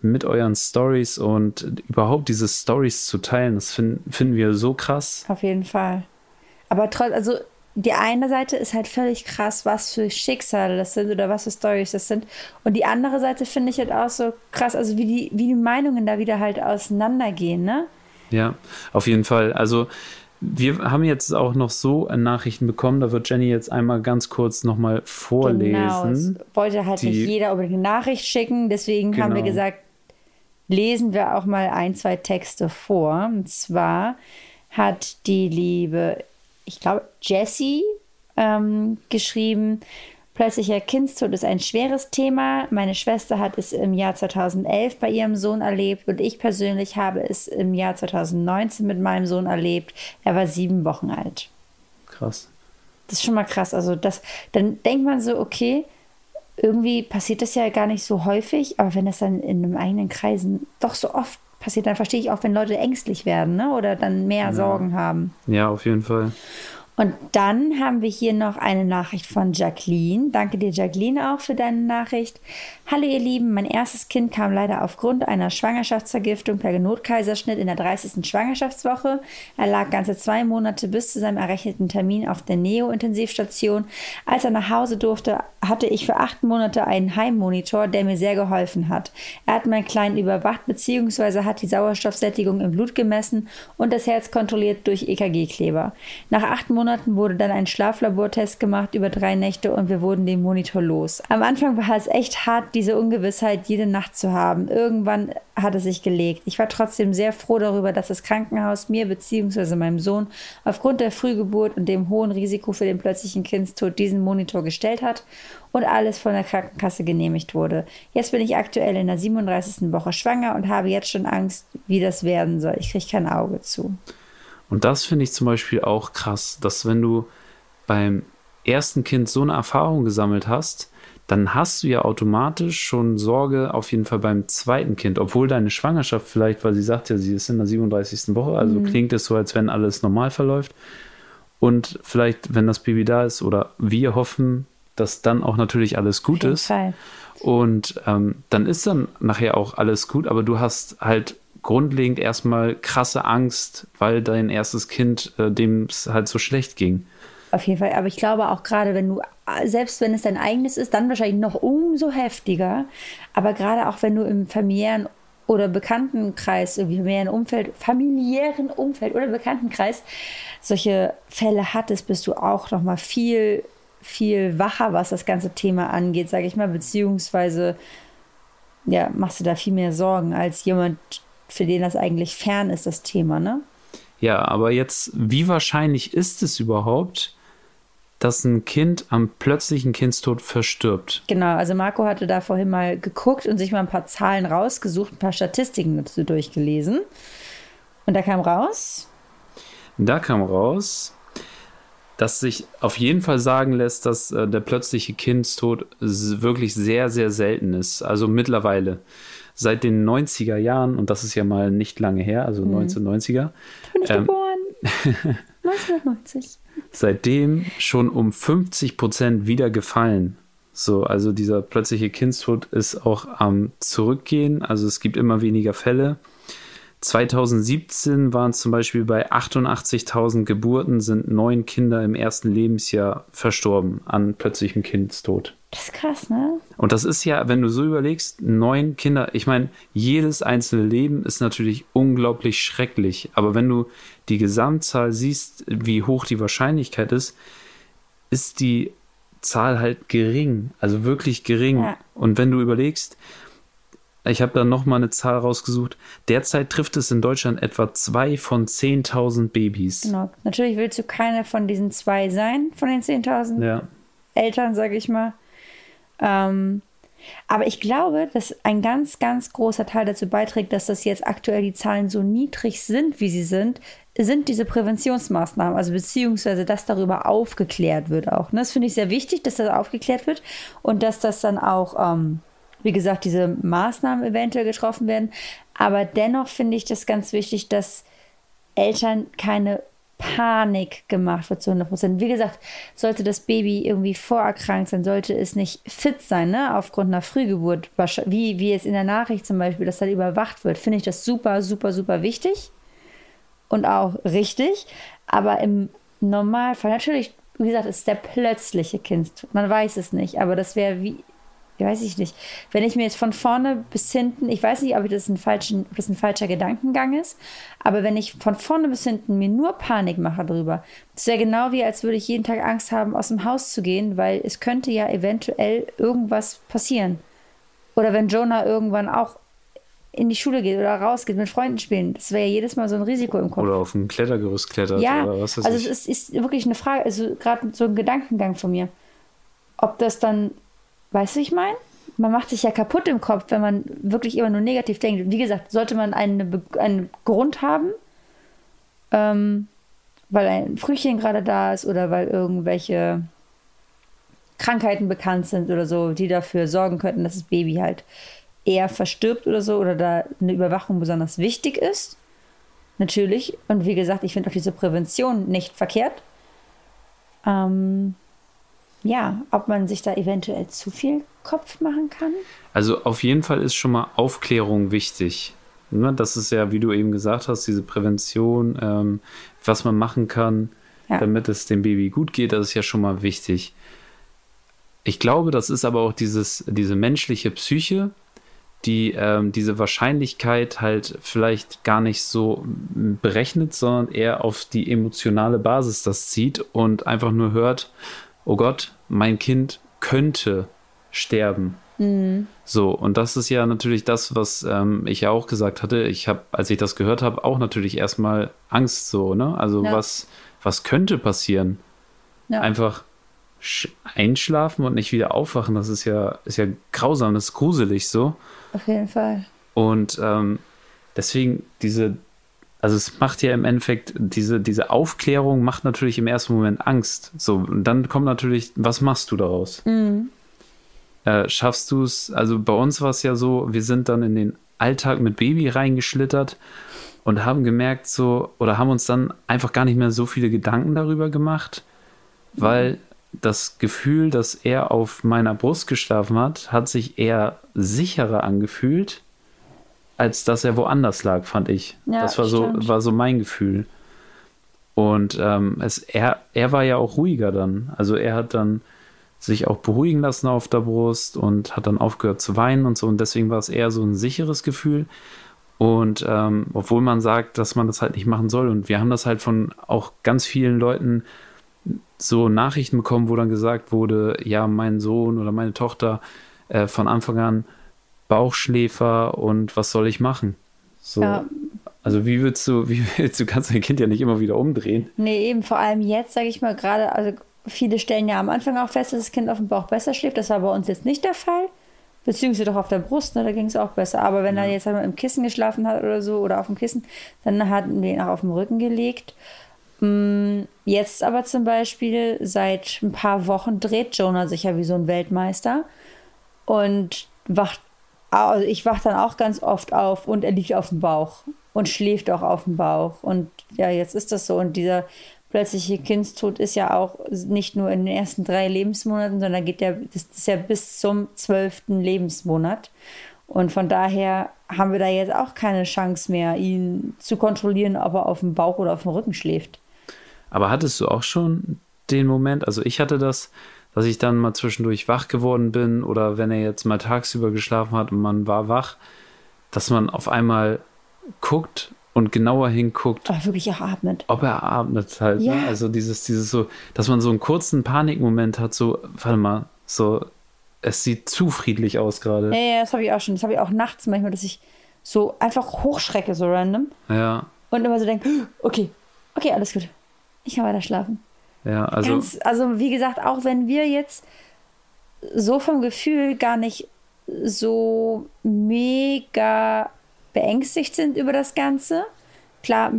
mit euren Stories und überhaupt diese Stories zu teilen. Das find, finden wir so krass. Auf jeden Fall. Aber trotzdem, also die eine Seite ist halt völlig krass, was für Schicksale das sind oder was für Stories das sind. Und die andere Seite finde ich halt auch so krass, also wie die, wie die Meinungen da wieder halt auseinandergehen, ne? Ja, auf jeden Fall. Also wir haben jetzt auch noch so Nachrichten bekommen, da wird Jenny jetzt einmal ganz kurz nochmal vorlesen. Genau, es wollte halt die, nicht jeder über die Nachricht schicken, deswegen genau. haben wir genau. gesagt, lesen wir auch mal ein, zwei Texte vor. Und zwar hat die liebe, ich glaube, Jessie ähm, geschrieben, Plötzlicher Kindstod ist ein schweres Thema. Meine Schwester hat es im Jahr 2011 bei ihrem Sohn erlebt und ich persönlich habe es im Jahr 2019 mit meinem Sohn erlebt. Er war sieben Wochen alt. Krass. Das ist schon mal krass. Also das, dann denkt man so, okay, irgendwie passiert das ja gar nicht so häufig, aber wenn das dann in einem eigenen Kreisen doch so oft passiert, dann verstehe ich auch, wenn Leute ängstlich werden ne? oder dann mehr ja. Sorgen haben. Ja, auf jeden Fall. Und dann haben wir hier noch eine Nachricht von Jacqueline. Danke dir, Jacqueline, auch für deine Nachricht. Hallo, ihr Lieben. Mein erstes Kind kam leider aufgrund einer Schwangerschaftsvergiftung per Notkaiserschnitt in der 30. Schwangerschaftswoche. Er lag ganze zwei Monate bis zu seinem errechneten Termin auf der Neo-Intensivstation. Als er nach Hause durfte, hatte ich für acht Monate einen Heimmonitor, der mir sehr geholfen hat. Er hat meinen Kleinen überwacht bzw. hat die Sauerstoffsättigung im Blut gemessen und das Herz kontrolliert durch EKG-Kleber. Nach acht Monaten Monaten wurde dann ein Schlaflabortest gemacht über drei Nächte und wir wurden den Monitor los. Am Anfang war es echt hart, diese Ungewissheit jede Nacht zu haben. Irgendwann hat es sich gelegt. Ich war trotzdem sehr froh darüber, dass das Krankenhaus mir bzw. meinem Sohn aufgrund der Frühgeburt und dem hohen Risiko für den plötzlichen Kindstod diesen Monitor gestellt hat und alles von der Krankenkasse genehmigt wurde. Jetzt bin ich aktuell in der 37. Woche schwanger und habe jetzt schon Angst, wie das werden soll. Ich kriege kein Auge zu. Und das finde ich zum Beispiel auch krass, dass wenn du beim ersten Kind so eine Erfahrung gesammelt hast, dann hast du ja automatisch schon Sorge auf jeden Fall beim zweiten Kind, obwohl deine Schwangerschaft vielleicht, weil sie sagt ja, sie ist in der 37. Woche, also mhm. klingt es so, als wenn alles normal verläuft. Und vielleicht, wenn das Baby da ist oder wir hoffen, dass dann auch natürlich alles gut ist. Fall. Und ähm, dann ist dann nachher auch alles gut, aber du hast halt grundlegend erstmal krasse Angst, weil dein erstes Kind, äh, dem es halt so schlecht ging. Auf jeden Fall, aber ich glaube auch gerade, wenn du, selbst wenn es dein eigenes ist, dann wahrscheinlich noch umso heftiger. Aber gerade auch wenn du im familiären oder Bekanntenkreis, irgendwie familiären Umfeld, familiären Umfeld oder Bekanntenkreis solche Fälle hattest, bist du auch noch mal viel viel wacher, was das ganze Thema angeht, sage ich mal, beziehungsweise ja, machst du da viel mehr Sorgen als jemand, für den das eigentlich fern ist, das Thema, ne? Ja, aber jetzt, wie wahrscheinlich ist es überhaupt, dass ein Kind am plötzlichen Kindstod verstirbt? Genau, also Marco hatte da vorhin mal geguckt und sich mal ein paar Zahlen rausgesucht, ein paar Statistiken dazu durchgelesen. Und da kam raus. Da kam raus, dass sich auf jeden Fall sagen lässt, dass äh, der plötzliche Kindstod wirklich sehr, sehr selten ist. Also mittlerweile. Seit den 90er Jahren, und das ist ja mal nicht lange her, also mhm. 1990er. Bin ich ähm, geboren. 1990. Seitdem schon um 50 Prozent wieder gefallen. So, also dieser plötzliche Kindstod ist auch am Zurückgehen. Also es gibt immer weniger Fälle. 2017 waren zum Beispiel bei 88.000 Geburten sind neun Kinder im ersten Lebensjahr verstorben an plötzlichem Kindstod. Das ist krass, ne? Und das ist ja, wenn du so überlegst, neun Kinder, ich meine, jedes einzelne Leben ist natürlich unglaublich schrecklich, aber wenn du die Gesamtzahl siehst, wie hoch die Wahrscheinlichkeit ist, ist die Zahl halt gering, also wirklich gering. Ja. Und wenn du überlegst, ich habe da nochmal eine Zahl rausgesucht. Derzeit trifft es in Deutschland etwa zwei von 10.000 Babys. Genau. Natürlich willst du keine von diesen zwei sein, von den 10.000 ja. Eltern, sage ich mal. Ähm, aber ich glaube, dass ein ganz, ganz großer Teil dazu beiträgt, dass das jetzt aktuell die Zahlen so niedrig sind, wie sie sind, sind diese Präventionsmaßnahmen, also beziehungsweise, dass darüber aufgeklärt wird auch. Ne? Das finde ich sehr wichtig, dass das aufgeklärt wird und dass das dann auch ähm, wie gesagt, diese Maßnahmen eventuell getroffen werden. Aber dennoch finde ich das ganz wichtig, dass Eltern keine Panik gemacht wird zu 100 Prozent. Wie gesagt, sollte das Baby irgendwie vorerkrankt sein, sollte es nicht fit sein, ne, aufgrund einer Frühgeburt, wie, wie es in der Nachricht zum Beispiel, dass dann überwacht wird, finde ich das super, super, super wichtig und auch richtig. Aber im Normalfall, natürlich, wie gesagt, ist der plötzliche Kind. Man weiß es nicht, aber das wäre wie weiß ich nicht. Wenn ich mir jetzt von vorne bis hinten, ich weiß nicht, ob das ein, falschen, ob das ein falscher Gedankengang ist, aber wenn ich von vorne bis hinten mir nur Panik mache darüber, das wäre genau wie, als würde ich jeden Tag Angst haben, aus dem Haus zu gehen, weil es könnte ja eventuell irgendwas passieren. Oder wenn Jonah irgendwann auch in die Schule geht oder rausgeht, mit Freunden spielen. Das wäre ja jedes Mal so ein Risiko im Kopf. Oder auf ein Klettergerüst klettert ja, oder was weiß also ich. es ist, ist wirklich eine Frage, also gerade so ein Gedankengang von mir. Ob das dann Weißt du, ich meine? Man macht sich ja kaputt im Kopf, wenn man wirklich immer nur negativ denkt. Wie gesagt, sollte man eine, einen Grund haben, ähm, weil ein Frühchen gerade da ist oder weil irgendwelche Krankheiten bekannt sind oder so, die dafür sorgen könnten, dass das Baby halt eher verstirbt oder so oder da eine Überwachung besonders wichtig ist. Natürlich. Und wie gesagt, ich finde auch diese Prävention nicht verkehrt. Ähm, ja, ob man sich da eventuell zu viel Kopf machen kann? Also auf jeden Fall ist schon mal Aufklärung wichtig. Ne? Das ist ja, wie du eben gesagt hast, diese Prävention, ähm, was man machen kann, ja. damit es dem Baby gut geht, das ist ja schon mal wichtig. Ich glaube, das ist aber auch dieses, diese menschliche Psyche, die ähm, diese Wahrscheinlichkeit halt vielleicht gar nicht so berechnet, sondern eher auf die emotionale Basis das zieht und einfach nur hört, oh Gott, mein Kind könnte sterben. Mhm. So, und das ist ja natürlich das, was ähm, ich ja auch gesagt hatte. Ich habe, als ich das gehört habe, auch natürlich erstmal Angst so, ne? Also ja. was, was könnte passieren? Ja. Einfach einschlafen und nicht wieder aufwachen, das ist ja, ist ja grausam, das ist gruselig so. Auf jeden Fall. Und ähm, deswegen diese, also es macht ja im Endeffekt, diese, diese Aufklärung macht natürlich im ersten Moment Angst. So, und dann kommt natürlich, was machst du daraus? Mhm. Äh, schaffst du es, also bei uns war es ja so, wir sind dann in den Alltag mit Baby reingeschlittert und haben gemerkt so, oder haben uns dann einfach gar nicht mehr so viele Gedanken darüber gemacht, weil das Gefühl, dass er auf meiner Brust geschlafen hat, hat sich eher sicherer angefühlt, als dass er woanders lag, fand ich. Ja, das war so, war so mein Gefühl. Und ähm, es, er, er war ja auch ruhiger dann. Also er hat dann sich auch beruhigen lassen auf der Brust und hat dann aufgehört zu weinen und so. Und deswegen war es eher so ein sicheres Gefühl. Und ähm, obwohl man sagt, dass man das halt nicht machen soll. Und wir haben das halt von auch ganz vielen Leuten so Nachrichten bekommen, wo dann gesagt wurde, ja, mein Sohn oder meine Tochter äh, von Anfang an Bauchschläfer und was soll ich machen? So. Ja. Also wie willst du, wie willst du, kannst dein Kind ja nicht immer wieder umdrehen. Nee, eben, vor allem jetzt, sage ich mal, gerade, also viele stellen ja am Anfang auch fest, dass das Kind auf dem Bauch besser schläft. Das war bei uns jetzt nicht der Fall. Beziehungsweise doch auf der Brust, ne, da ging es auch besser. Aber wenn ja. er jetzt einmal im Kissen geschlafen hat oder so oder auf dem Kissen, dann hatten wir ihn auch auf dem Rücken gelegt. Mm, jetzt aber zum Beispiel seit ein paar Wochen dreht Jonah sich ja wie so ein Weltmeister und wacht, also ich wach dann auch ganz oft auf und er liegt auf dem Bauch und schläft auch auf dem Bauch. Und ja, jetzt ist das so. Und dieser plötzliche Kindstod ist ja auch nicht nur in den ersten drei Lebensmonaten, sondern geht ja, das ist ja bis zum zwölften Lebensmonat. Und von daher haben wir da jetzt auch keine Chance mehr, ihn zu kontrollieren, ob er auf dem Bauch oder auf dem Rücken schläft. Aber hattest du auch schon den Moment, also ich hatte das, dass ich dann mal zwischendurch wach geworden bin oder wenn er jetzt mal tagsüber geschlafen hat und man war wach, dass man auf einmal guckt und genauer hinguckt. Ob er wirklich auch atmet. Ob er atmet halt. Ne? Ja. Ne? Also dieses, dieses so, dass man so einen kurzen Panikmoment hat, so, warte mal, so, es sieht zu friedlich aus gerade. Ja, ja, das habe ich auch schon. Das habe ich auch nachts manchmal, dass ich so einfach hochschrecke, so random. Ja. Und immer so denke, okay, okay, alles gut ich kann weiter schlafen. Ja, also. Ganz, also, wie gesagt, auch wenn wir jetzt so vom Gefühl gar nicht so mega beängstigt sind über das Ganze. Klar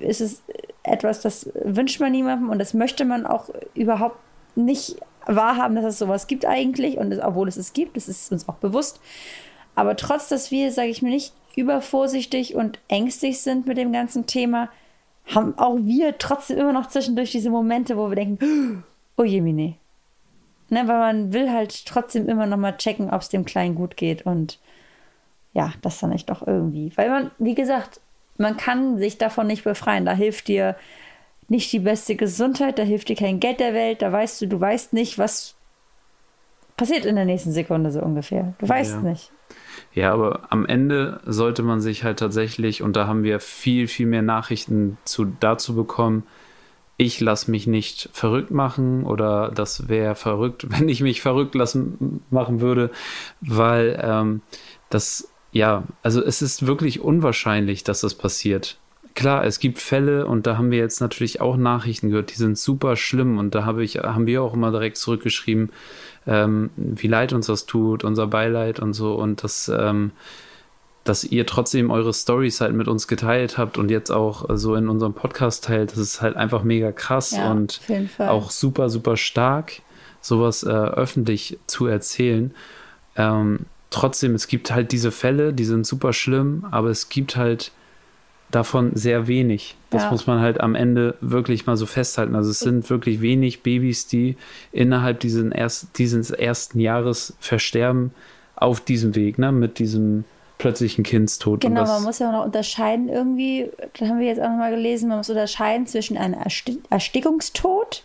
ist es etwas, das wünscht man niemandem und das möchte man auch überhaupt nicht wahrhaben, dass es sowas gibt eigentlich und es, obwohl es es gibt, das ist uns auch bewusst. Aber trotz, dass wir, sage ich mir, nicht übervorsichtig und ängstlich sind mit dem ganzen Thema, haben auch wir trotzdem immer noch zwischendurch diese Momente, wo wir denken, oh Jemine. Ne, weil man will halt trotzdem immer noch mal checken, ob es dem Kleinen gut geht und ja, das dann echt doch irgendwie. Weil man, wie gesagt, man kann sich davon nicht befreien. Da hilft dir nicht die beste Gesundheit, da hilft dir kein Geld der Welt, da weißt du, du weißt nicht, was passiert in der nächsten Sekunde so ungefähr. Du weißt ja. nicht. Ja, aber am Ende sollte man sich halt tatsächlich, und da haben wir viel, viel mehr Nachrichten zu, dazu bekommen, ich lasse mich nicht verrückt machen oder das wäre verrückt, wenn ich mich verrückt lassen machen würde, weil ähm, das, ja, also es ist wirklich unwahrscheinlich, dass das passiert. Klar, es gibt Fälle und da haben wir jetzt natürlich auch Nachrichten gehört, die sind super schlimm und da habe ich, haben wir auch immer direkt zurückgeschrieben, ähm, wie leid uns das tut, unser Beileid und so und das, ähm, dass ihr trotzdem eure Stories halt mit uns geteilt habt und jetzt auch so in unserem Podcast teilt, das ist halt einfach mega krass ja, und auch super, super stark, sowas äh, öffentlich zu erzählen. Ähm, trotzdem, es gibt halt diese Fälle, die sind super schlimm, aber es gibt halt davon sehr wenig. Das ja. muss man halt am Ende wirklich mal so festhalten. Also es sind wirklich wenig Babys, die innerhalb diesen erst, dieses ersten Jahres versterben auf diesem Weg, ne, mit diesem plötzlichen Kindstod. Genau, man muss ja auch noch unterscheiden irgendwie, das haben wir jetzt auch nochmal gelesen, man muss unterscheiden zwischen einem Erstickungstod,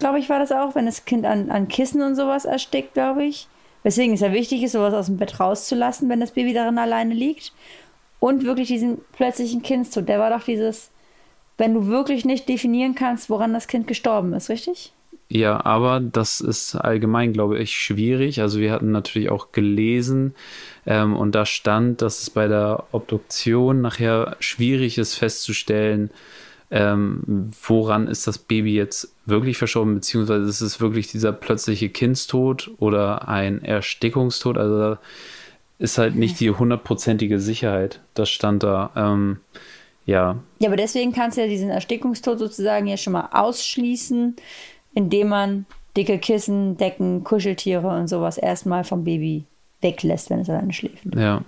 glaube ich, war das auch, wenn das Kind an, an Kissen und sowas erstickt, glaube ich. Weswegen es ja wichtig ist, sowas aus dem Bett rauszulassen, wenn das Baby darin alleine liegt. Und wirklich diesen plötzlichen Kindstod. Der war doch dieses, wenn du wirklich nicht definieren kannst, woran das Kind gestorben ist, richtig? Ja, aber das ist allgemein, glaube ich, schwierig. Also wir hatten natürlich auch gelesen ähm, und da stand, dass es bei der Obduktion nachher schwierig ist festzustellen, ähm, woran ist das Baby jetzt wirklich verstorben, beziehungsweise ist es wirklich dieser plötzliche Kindstod oder ein Erstickungstod. Also da ist halt nicht die hundertprozentige Sicherheit. Das stand da. Ähm, ja. Ja, aber deswegen kannst du ja diesen Erstickungstod sozusagen ja schon mal ausschließen, indem man dicke Kissen, Decken, Kuscheltiere und sowas erstmal vom Baby weglässt, wenn es alleine schläft. Ja.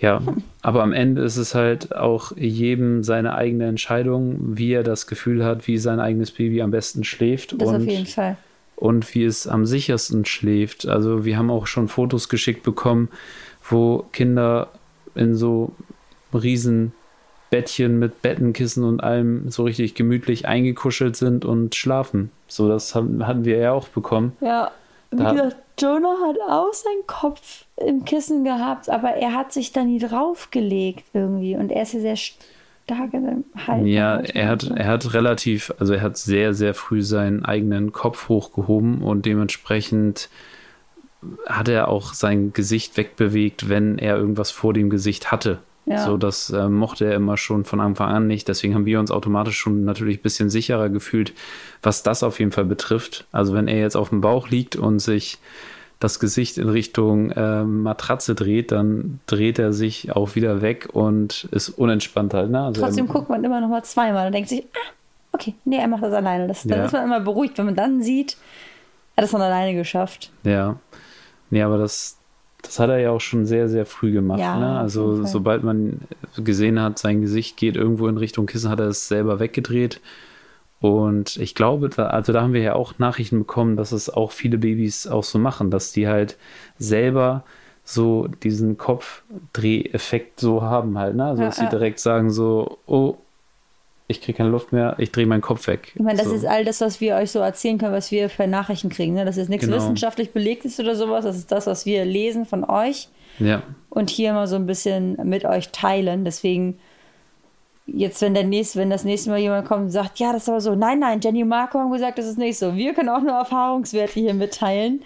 Ja, aber am Ende ist es halt auch jedem seine eigene Entscheidung, wie er das Gefühl hat, wie sein eigenes Baby am besten schläft. Das und, auf jeden Fall. Und wie es am sichersten schläft. Also wir haben auch schon Fotos geschickt bekommen, wo Kinder in so riesen Bettchen mit Bettenkissen und allem so richtig gemütlich eingekuschelt sind und schlafen. So, das haben, hatten wir ja auch bekommen. Ja, wie Da- gesagt, Jonah hat auch seinen Kopf im Kissen gehabt, aber er hat sich da nie draufgelegt irgendwie. Und er ist ja sehr Hals. Ja, er hat, er hat relativ, also er hat sehr, sehr früh seinen eigenen Kopf hochgehoben und dementsprechend hat er auch sein Gesicht wegbewegt, wenn er irgendwas vor dem Gesicht hatte. Ja. So, das äh, mochte er immer schon von Anfang an nicht. Deswegen haben wir uns automatisch schon natürlich ein bisschen sicherer gefühlt, was das auf jeden Fall betrifft. Also wenn er jetzt auf dem Bauch liegt und sich das Gesicht in Richtung äh, Matratze dreht, dann dreht er sich auch wieder weg und ist unentspannt halt. Ne? Also Trotzdem guckt man immer noch mal zweimal und denkt sich, ah, okay, nee, er macht das alleine. Das, dann Ja. ist man immer beruhigt, wenn man dann sieht, er hat es von alleine geschafft. Ja. Nee, aber das, das hat er ja auch schon sehr, sehr früh gemacht. Ja, ne? Also sobald man gesehen hat, sein Gesicht geht irgendwo in Richtung Kissen, hat er es selber weggedreht. Und ich glaube, da, also da haben wir ja auch Nachrichten bekommen, dass es auch viele Babys auch so machen, dass die halt selber so diesen Kopfdreheffekt so haben halt, ne? Also Ja, dass sie ja. direkt sagen so, oh, ich kriege keine Luft mehr, ich drehe meinen Kopf weg. Ich meine, das so. ist all das, was wir euch so erzählen können, was wir per Nachrichten kriegen. Ne? Das ist nichts Genau. wissenschaftlich belegt ist oder sowas. Das ist das, was wir lesen von euch Ja, und hier mal so ein bisschen mit euch teilen. Deswegen, jetzt, wenn der nächste, wenn das nächste Mal jemand kommt und sagt, ja, das ist aber so, nein, nein, Jenny und Marco haben gesagt, das ist nicht so. Wir können auch nur Erfahrungswerte hier mitteilen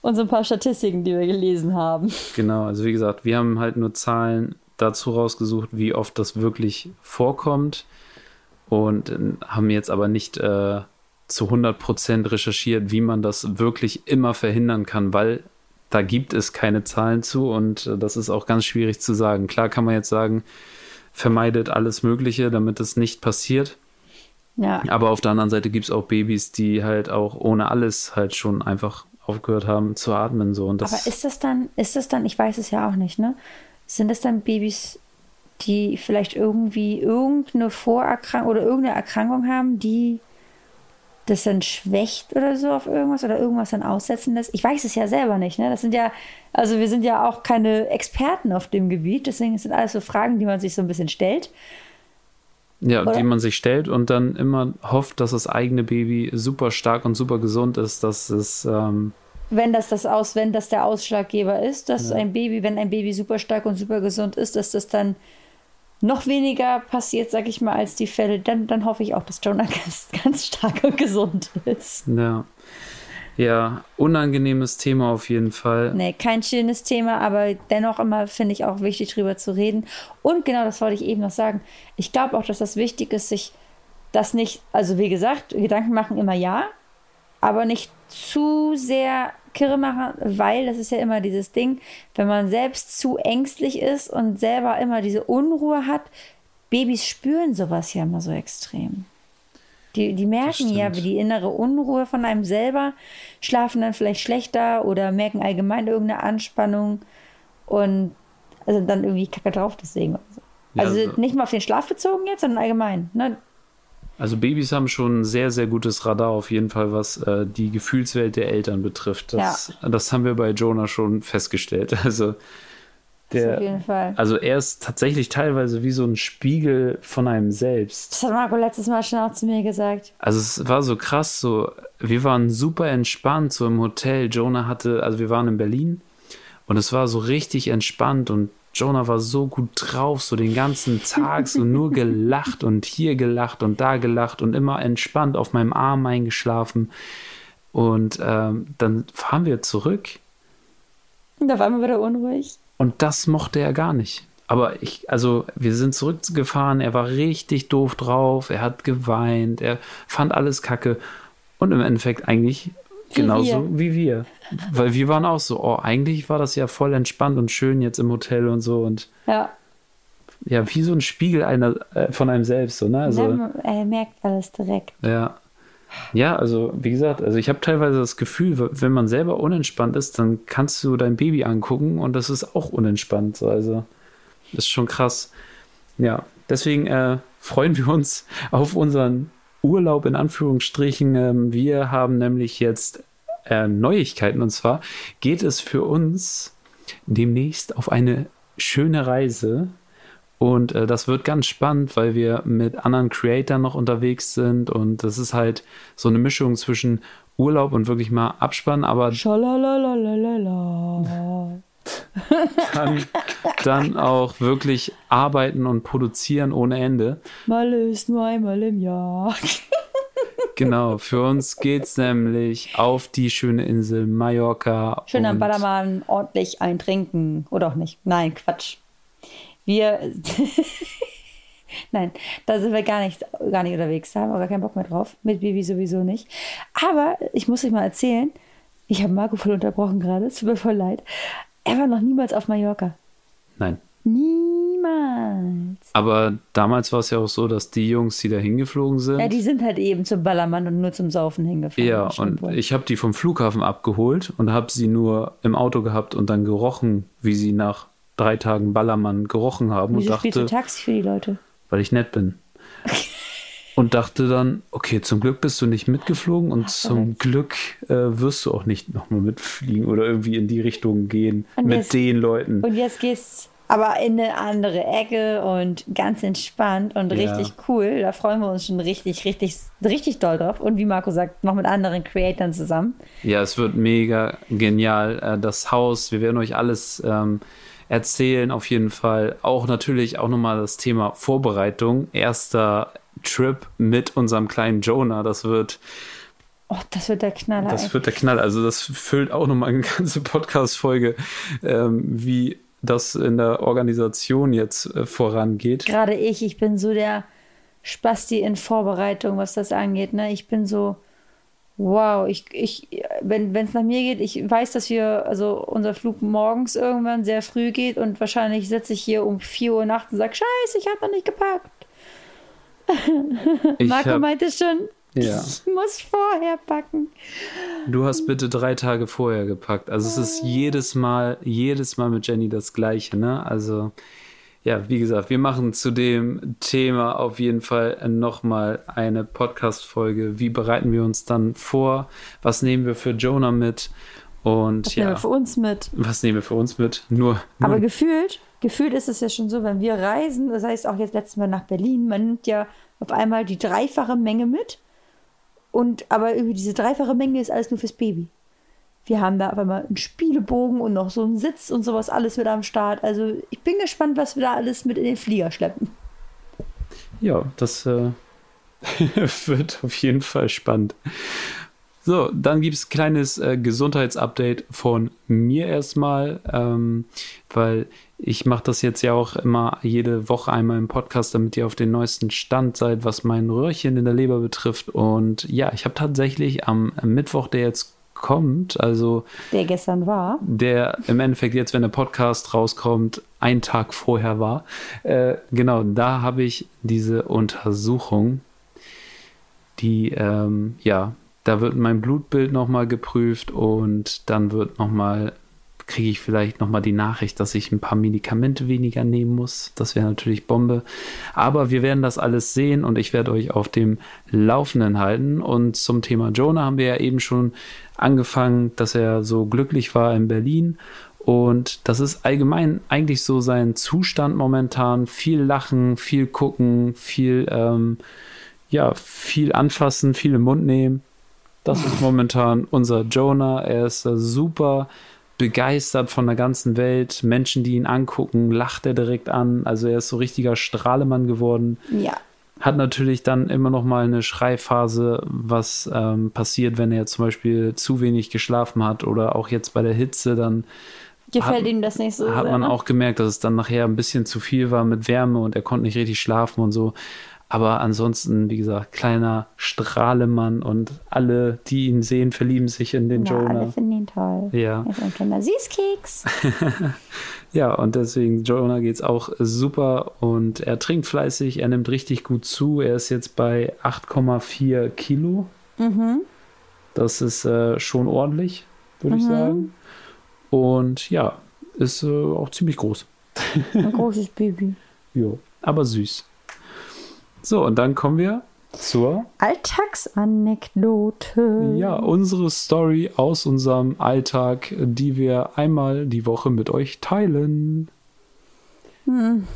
und so ein paar Statistiken, die wir gelesen haben. Genau, also wie gesagt, wir haben halt nur Zahlen dazu rausgesucht, wie oft das wirklich vorkommt und äh, haben jetzt aber nicht äh, zu 100% recherchiert, wie man das wirklich immer verhindern kann, weil da gibt es keine Zahlen zu und äh, das ist auch ganz schwierig zu sagen. Klar kann man jetzt sagen, vermeidet alles Mögliche, damit es nicht passiert. Ja, Aber auf der anderen Seite gibt es auch Babys, die halt auch ohne alles halt schon einfach aufgehört haben zu atmen. So. Und das, aber ist das dann, ist das dann, ich weiß es ja auch nicht, ne? Sind das dann Babys, die vielleicht irgendwie irgendeine Vorerkrankung oder irgendeine Erkrankung haben, die das dann schwächt oder so auf irgendwas oder irgendwas dann aussetzen lässt? Ich weiß es ja selber nicht, ne? Das sind ja, also wir sind ja auch keine Experten auf dem Gebiet, deswegen sind alles so Fragen, die man sich so ein bisschen stellt. Ja, Oder? die man sich stellt und dann immer hofft, dass das eigene Baby super stark und super gesund ist, dass es ähm, wenn das das aus, wenn das der Ausschlaggeber ist, dass ein Baby, wenn ein Baby super stark und super gesund ist, dass das dann noch weniger passiert, sag ich mal, als die Fälle, dann, dann hoffe ich auch, dass Jonah ganz, ganz stark und gesund ist. ja, ja, unangenehmes Thema auf jeden Fall. Nee, kein schönes Thema, aber dennoch immer finde ich auch wichtig, drüber zu reden. Und genau das wollte ich eben noch sagen. Ich glaube auch, dass das wichtig ist, sich das nicht, also wie gesagt, Gedanken machen immer ja, aber nicht zu sehr kirre machen, weil das ist ja immer dieses Ding, wenn man selbst zu ängstlich ist und selber immer diese Unruhe hat, Babys spüren sowas ja immer so extrem. Die, die merken ja, die innere Unruhe von einem selber, schlafen dann vielleicht schlechter oder merken allgemein irgendeine Anspannung und also dann irgendwie kacke drauf deswegen. Ja, Also also- nicht mal auf den Schlaf bezogen jetzt, sondern allgemein. Ne? Also Babys haben schon ein sehr, sehr gutes Radar auf jeden Fall, was äh, die Gefühlswelt der Eltern betrifft. Das, das haben wir bei Jonah schon festgestellt. Also Der, auf jeden Fall. Also er ist tatsächlich teilweise wie so ein Spiegel von einem selbst. Das hat Marco letztes Mal schon auch zu mir gesagt. Also es war so krass, so wir waren super entspannt so im Hotel. Jonah hatte, also wir waren in Berlin und es war so richtig entspannt und Jonah war so gut drauf, so den ganzen Tag, so nur gelacht und hier gelacht und da gelacht und immer entspannt auf meinem Arm eingeschlafen. Und ähm, dann fahren wir zurück Und auf einmal wieder unruhig. und das mochte er gar nicht. Aber ich, also wir sind zurückgefahren, er war richtig doof drauf, er hat geweint, er fand alles kacke. Und im Endeffekt eigentlich genauso wir. wie wir. Weil wir waren auch so, oh, eigentlich war das ja voll entspannt und schön jetzt im Hotel und so. Und Ja. ja, wie so ein Spiegel einer, äh, von einem selbst, so, ne? Also, Ne, er merkt alles direkt. ja. Ja, also wie gesagt, also ich habe teilweise das Gefühl, wenn man selber unentspannt ist, dann kannst du dein Baby angucken und das ist auch unentspannt. So, also das ist schon krass. Ja, deswegen äh, freuen wir uns auf unseren Urlaub in Anführungsstrichen. Ähm, wir haben nämlich jetzt äh, Neuigkeiten und zwar geht es für uns demnächst auf eine schöne Reise. Und äh, das wird ganz spannend, weil wir mit anderen Creatoren noch unterwegs sind. Und das ist halt so eine Mischung zwischen Urlaub und wirklich mal Abspannen, aber Schalalalalala. dann, dann auch wirklich arbeiten und produzieren ohne Ende. Mal ist nur einmal im Jahr. Genau, für uns geht's nämlich auf die schöne Insel Mallorca. Schön am Ballermann ordentlich eintrinken. Oder auch nicht. Nein, Quatsch. Wir. Nein, da sind wir gar nicht, gar nicht unterwegs. Da haben wir gar keinen Bock mehr drauf. Mit Baby sowieso nicht. Aber ich muss euch mal erzählen, ich habe Marco voll unterbrochen gerade. Es tut mir voll leid. Er war noch niemals auf Mallorca. Nein. Niemals. Aber damals war es ja auch so, dass die Jungs, die da hingeflogen sind, Ja, die sind halt eben zum Ballermann und nur zum Saufen hingefahren. Ja, und wohl. ich habe die vom Flughafen abgeholt und habe sie nur im Auto gehabt und dann gerochen, wie sie nach drei Tagen Ballermann gerochen haben Wieso und spielst du dachte, Taxi für die Leute? weil ich nett bin. und dachte dann, okay, zum Glück bist du nicht mitgeflogen und zum Glück äh, wirst du auch nicht nochmal mitfliegen oder irgendwie in die Richtung gehen Und mit jetzt- den Leuten. Und jetzt geht's aber in eine andere Ecke und ganz entspannt und Ja. richtig cool. Da freuen wir uns schon richtig, richtig, richtig doll drauf. Und wie Marco sagt, noch mit anderen Creatoren zusammen. Ja, es wird mega genial. Äh, Das Haus, wir werden euch alles ähm, erzählen, auf jeden Fall. Auch natürlich auch nochmal das Thema Vorbereitung. Erster Trip mit unserem kleinen Jonah. Das wird, Oh, das wird der Knaller. das wird der Knall. Also, das füllt auch nochmal eine ganze Podcast-Folge, ähm, wie das in der Organisation jetzt äh, vorangeht. Gerade ich, ich bin so der Spasti in Vorbereitung, was das angeht. Ne? Ich bin so, wow, ich, ich, wenn es nach mir geht, ich weiß, dass wir, also unser Flug morgens irgendwann sehr früh geht und wahrscheinlich sitze ich hier um 4 Uhr nachts und sage, scheiße, ich habe noch nicht gepackt. Marco hab- meinte schon, Ja. ich muss vorher packen. Du hast bitte drei Tage vorher gepackt. Also es ist jedes Mal, jedes Mal mit Jenny das Gleiche, ne? Also ja, wie gesagt, wir machen zu dem Thema auf jeden Fall nochmal eine Podcast-Folge. Wie bereiten wir uns dann vor? Was nehmen wir für Jonah mit? Und nehmen ja, wir für uns mit. was nehmen wir für uns mit? Nur, nur Aber gefühlt, gefühlt ist es ja schon so, wenn wir reisen, das heißt auch jetzt letztes Mal nach Berlin, man nimmt ja auf einmal die dreifache Menge mit. Und aber über diese dreifache Menge ist alles nur fürs Baby. Wir haben da auf einmal einen Spielebogen und noch so einen Sitz und sowas alles mit am Start. Also ich bin gespannt, was wir da alles mit in den Flieger schleppen. Ja, das äh, wird auf jeden Fall spannend. So, dann gibt es ein kleines äh, Gesundheitsupdate von mir erstmal, ähm, weil ich mache das jetzt ja auch immer jede Woche einmal im Podcast, damit ihr auf den neuesten Stand seid, was mein Röhrchen in der Leber betrifft. Und ja, ich habe tatsächlich am Mittwoch, der jetzt kommt, also Der gestern war. der im Endeffekt jetzt, wenn der Podcast rauskommt, ein Tag vorher war. Äh, genau, da habe ich diese Untersuchung, die, ähm, ja, da wird mein Blutbild nochmal geprüft und dann wird nochmal, kriege ich vielleicht nochmal die Nachricht, dass ich ein paar Medikamente weniger nehmen muss. Das wäre natürlich Bombe. Aber wir werden das alles sehen und ich werde euch auf dem Laufenden halten. Und zum Thema Jonah haben wir ja eben schon angefangen, dass er so glücklich war in Berlin. Und das ist allgemein eigentlich so sein Zustand momentan. Viel lachen, viel gucken, viel, ähm, ja, viel anfassen, viel im Mund nehmen. Das ist momentan unser Jonah. Er ist äh, super begeistert von der ganzen Welt. Menschen, die ihn angucken, lacht er direkt an. Also er ist so richtiger Strahlemann geworden. Ja. Hat natürlich dann immer noch mal eine Schreiphase, was ähm, passiert, wenn er zum Beispiel zu wenig geschlafen hat oder auch jetzt bei der Hitze, dann Gefällt Hat- ihm das nicht so. hat sehr, man ne? auch gemerkt, dass es dann nachher ein bisschen zu viel war mit Wärme und er konnte nicht richtig schlafen und so. Aber ansonsten, wie gesagt, kleiner Strahlemann und alle, die ihn sehen, verlieben sich in den Ja, alle Jonah. finden ihn toll. Ja. Er ist ein kleiner Süßkeks. Ja, und deswegen Jonah geht's auch super und er trinkt fleißig, er nimmt richtig gut zu. Er ist jetzt bei 8,4 Kilo. Mhm. Das ist äh, schon ordentlich, würde ich sagen. Und ja, ist äh, auch ziemlich groß. Ein großes Baby. Jo, aber süß. So, und dann kommen wir zur, Alltagsanekdote. ja, unsere Story aus unserem Alltag, die wir einmal die Woche mit euch teilen. Hm.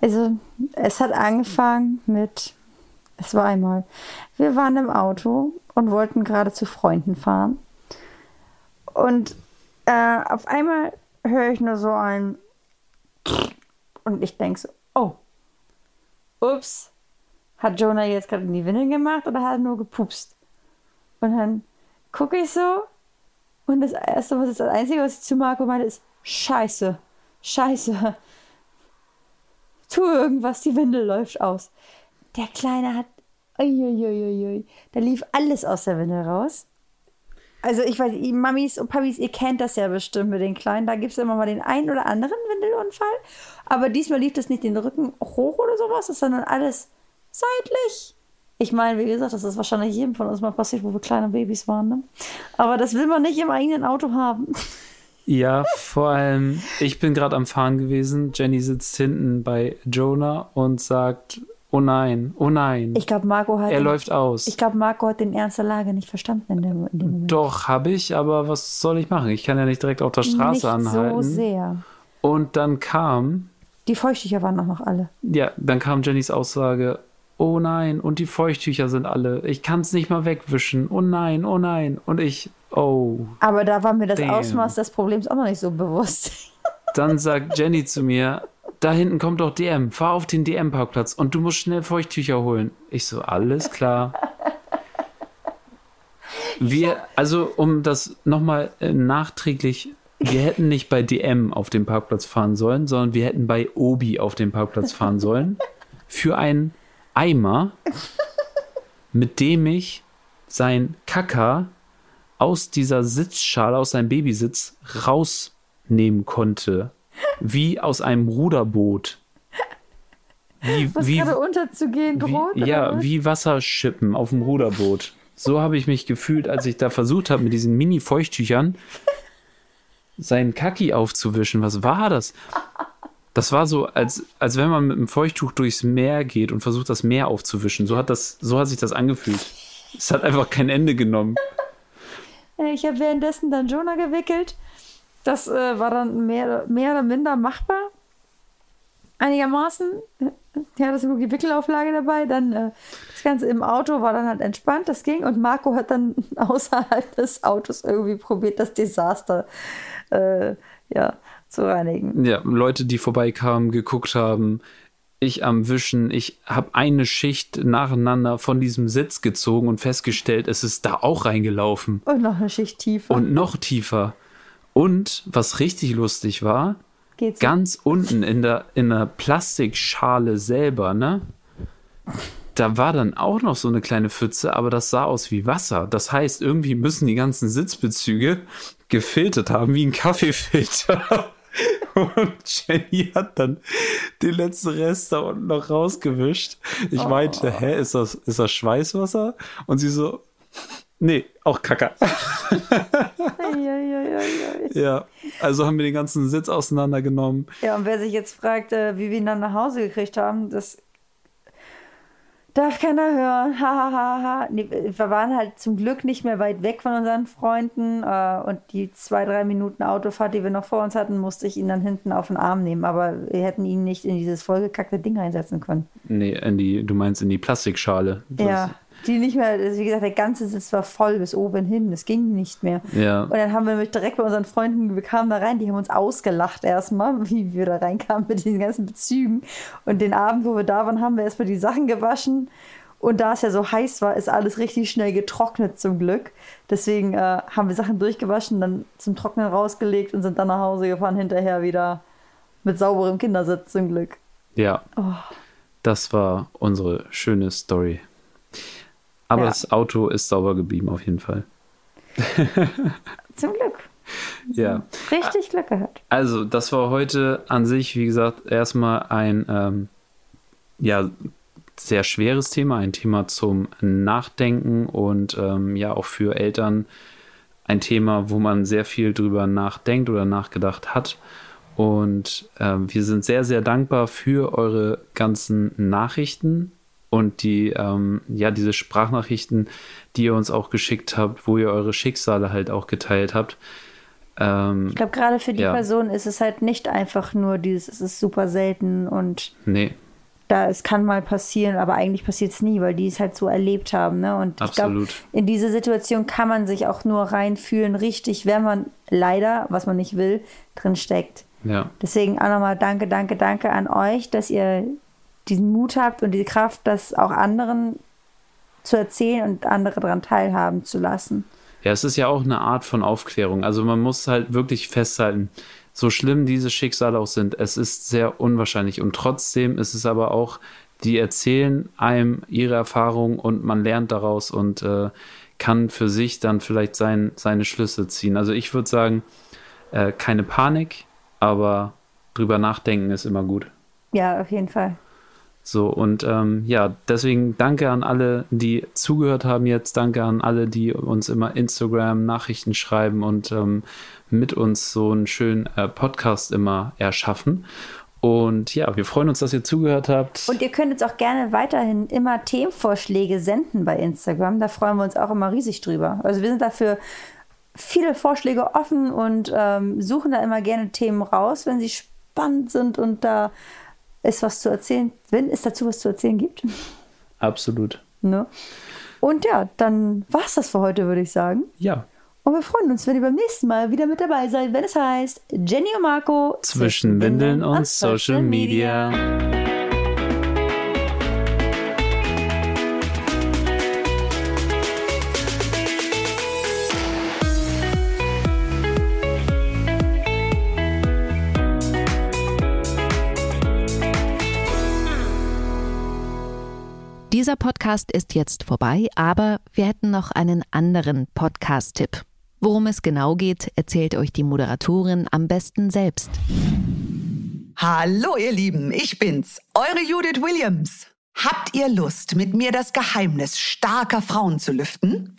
Also, es hat angefangen mit, es war einmal, wir waren im Auto und wollten gerade zu Freunden fahren. Und äh, auf einmal höre ich nur so ein und ich denke so, ups, hat Jonah jetzt gerade in die Windeln gemacht oder hat er nur gepupst? Und dann gucke ich so und das erste, was ist das Einzige, was ich zu Marco meinte, ist Scheiße, Scheiße. Tu irgendwas, die Windel läuft aus. Der Kleine hat, uiuiuiui, da lief alles aus der Windel raus. Also ich weiß, Mamis und Papis, ihr kennt das ja bestimmt mit den Kleinen. Da gibt es immer mal den einen oder anderen Windelunfall. Aber diesmal lief das nicht den Rücken hoch oder sowas, sondern alles seitlich. Ich meine, wie gesagt, das ist wahrscheinlich jedem von uns mal passiert, wo wir kleine Babys waren. Ne? Aber das will man nicht im eigenen Auto haben. Ja, vor allem, ich bin gerade am Fahren gewesen. Jenny sitzt hinten bei Jonah und sagt, oh nein, oh nein, Ich glaube, Marco hat. er den, läuft aus. Ich glaube, Marco hat den Ernst der Lage nicht verstanden in dem, in dem Moment. Doch, habe ich, aber was soll ich machen? Ich kann ja nicht direkt auf der Straße nicht anhalten. so sehr. Und dann kam, Die Feuchttücher waren auch noch alle. ja, dann kam Jennys Aussage, oh nein, und die Feuchttücher sind alle. Ich kann es nicht mal wegwischen. Oh nein, oh nein. Und ich, oh. Aber da war mir das Damn. Ausmaß des Problems auch noch nicht so bewusst. Dann sagt Jenny zu mir, da hinten kommt doch DM, fahr auf den DM-Parkplatz und du musst schnell Feuchttücher holen. Ich so, alles klar. Wir, also um das nochmal äh, nachträglich, wir hätten nicht bei DM auf den Parkplatz fahren sollen, sondern wir hätten bei Obi auf den Parkplatz fahren sollen. Für einen Eimer, mit dem ich sein Kaka aus dieser Sitzschale, aus seinem Babysitz rausnehmen konnte. Wie aus einem Ruderboot. Wie, Was wie, gerade unterzugehen droht. wie, ja, wie Wasserschippen auf dem Ruderboot. So habe ich mich gefühlt, als ich da versucht habe, mit diesen Mini-Feuchttüchern seinen Kaki aufzuwischen. Was war das? Das war so, als, als wenn man mit einem Feuchttuch durchs Meer geht und versucht, das Meer aufzuwischen. So hat, das, so hat sich das angefühlt. Es hat einfach kein Ende genommen. Äh, Ich habe währenddessen dann Jonah gewickelt. Das äh, war dann mehr, mehr oder minder machbar. Einigermaßen. Die hatte so die Wickelauflage dabei. Dann äh, das Ganze im Auto war dann halt entspannt, das ging. Und Marco hat dann außerhalb des Autos irgendwie probiert, das Desaster äh, ja, zu reinigen. Ja, Leute, die vorbeikamen, geguckt haben, ich am Wischen, ich habe eine Schicht nacheinander von diesem Sitz gezogen und festgestellt, es ist da auch reingelaufen. Und noch eine Schicht tiefer. Und noch tiefer. Und was richtig lustig war, Geht's ganz unten in der, in der Plastikschale selber, ne? Da war dann auch noch so eine kleine Pfütze, aber das sah aus wie Wasser. Das heißt, irgendwie müssen die ganzen Sitzbezüge gefiltert haben, wie ein Kaffeefilter. Und Jenny hat dann den letzten Rest da unten noch rausgewischt. Ich meinte, hä, ist das, ist das Schweißwasser? Und sie so, nee, auch Kacker. Ja, also haben wir den ganzen Sitz auseinandergenommen. Ja, und wer sich jetzt fragt, äh, wie wir ihn dann nach Hause gekriegt haben, das darf keiner hören. Ha, ha, ha, ha. Nee, wir waren halt zum Glück nicht mehr weit weg von unseren Freunden. Äh, und die zwei, drei Minuten Autofahrt, die wir noch vor uns hatten, musste ich ihn dann hinten auf den Arm nehmen. Aber wir hätten ihn nicht in dieses vollgekackte Ding reinsetzen können. Nee, in die, du meinst in die Plastikschale. Das ja. Die nicht mehr, also wie gesagt, der ganze Sitz war voll bis oben hin. Das ging nicht mehr. Ja. Und dann haben wir nämlich direkt bei unseren Freunden, wir kamen da rein, die haben uns ausgelacht erstmal, wie wir da reinkamen mit diesen ganzen Bezügen. Und den Abend, wo wir da waren, haben wir erstmal die Sachen gewaschen. Und da es ja so heiß war, ist alles richtig schnell getrocknet zum Glück. Deswegen äh, haben wir Sachen durchgewaschen, dann zum Trocknen rausgelegt und sind dann nach Hause gefahren, hinterher wieder mit sauberem Kindersitz zum Glück. Ja. Oh. Das war unsere schöne Story. Aber Ja. das Auto ist sauber geblieben, auf jeden Fall. Zum Glück. Ja. Richtig Glück gehabt. Also, das war heute an sich, wie gesagt, erstmal ein ähm, ja, sehr schweres Thema, ein Thema zum Nachdenken und ähm, ja auch für Eltern ein Thema, wo man sehr viel drüber nachdenkt oder nachgedacht hat. Und ähm, wir sind sehr, sehr dankbar für eure ganzen Nachrichten und die, ähm, ja, diese Sprachnachrichten, die ihr uns auch geschickt habt, wo ihr eure Schicksale halt auch geteilt habt. Ähm, Ich glaube, gerade für die Ja. Person ist es halt nicht einfach nur dieses, es ist super selten und nee, da es kann mal passieren, aber eigentlich passiert es nie, weil die es halt so erlebt haben. Ne? Und ich glaube, Absolut. in diese Situation kann man sich auch nur reinfühlen, richtig, wenn man leider, was man nicht will, drin steckt. ja. Deswegen auch nochmal danke, danke, danke an euch, dass ihr diesen Mut habt und die Kraft, das auch anderen zu erzählen und andere daran teilhaben zu lassen. Ja, es ist ja auch eine Art von Aufklärung. Also man muss halt wirklich festhalten, so schlimm diese Schicksale auch sind, es ist sehr unwahrscheinlich. Und trotzdem ist es aber auch, die erzählen einem ihre Erfahrungen und man lernt daraus und äh, kann für sich dann vielleicht sein, seine Schlüsse ziehen. Also ich würde sagen, äh, keine Panik, aber drüber nachdenken ist immer gut. Ja, auf jeden Fall. So, und ähm, ja, deswegen danke an alle, die zugehört haben jetzt. Danke an alle, die uns immer Instagram-Nachrichten schreiben und ähm, mit uns so einen schönen äh, Podcast immer erschaffen. Und ja, wir freuen uns, dass ihr zugehört habt. Und ihr könnt uns auch gerne weiterhin immer Themenvorschläge senden bei Instagram. Da freuen wir uns auch immer riesig drüber. Also wir sind dafür viele Vorschläge offen und ähm, suchen da immer gerne Themen raus, wenn sie spannend sind und da ist was zu erzählen, wenn es dazu was zu erzählen gibt. Absolut. Ne? Und ja, dann war es das für heute, würde ich sagen. Ja, Und wir freuen uns, wenn ihr beim nächsten Mal wieder mit dabei seid, wenn es heißt Jenny und Marco zwischen Windeln und Social Media. Dieser Podcast ist jetzt vorbei, aber wir hätten noch einen anderen Podcast-Tipp. Worum es genau geht, erzählt euch die Moderatorin am besten selbst. Hallo ihr Lieben, ich bin's, eure Judith Williams. Habt ihr Lust, mit mir das Geheimnis starker Frauen zu lüften?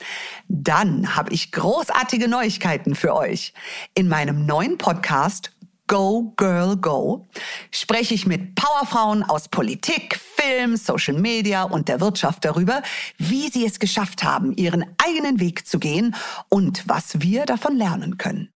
Dann habe ich großartige Neuigkeiten für euch. In meinem neuen Podcast Go Girl Go spreche ich mit Powerfrauen aus Politik, Film, Social Media und der Wirtschaft darüber, wie sie es geschafft haben, ihren eigenen Weg zu gehen und was wir davon lernen können.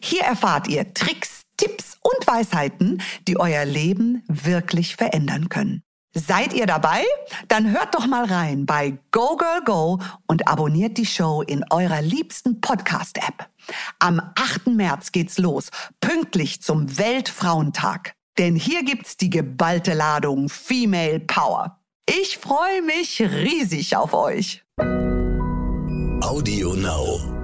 Hier erfahrt ihr Tricks, Tipps und Weisheiten, die euer Leben wirklich verändern können. Seid ihr dabei? Dann hört doch mal rein bei Go Girl Go und abonniert die Show in eurer liebsten Podcast-App. Am 8. März geht's los, pünktlich zum Weltfrauentag. Denn hier gibt's die geballte Ladung Female Power. Ich freue mich riesig auf euch. Audio Now.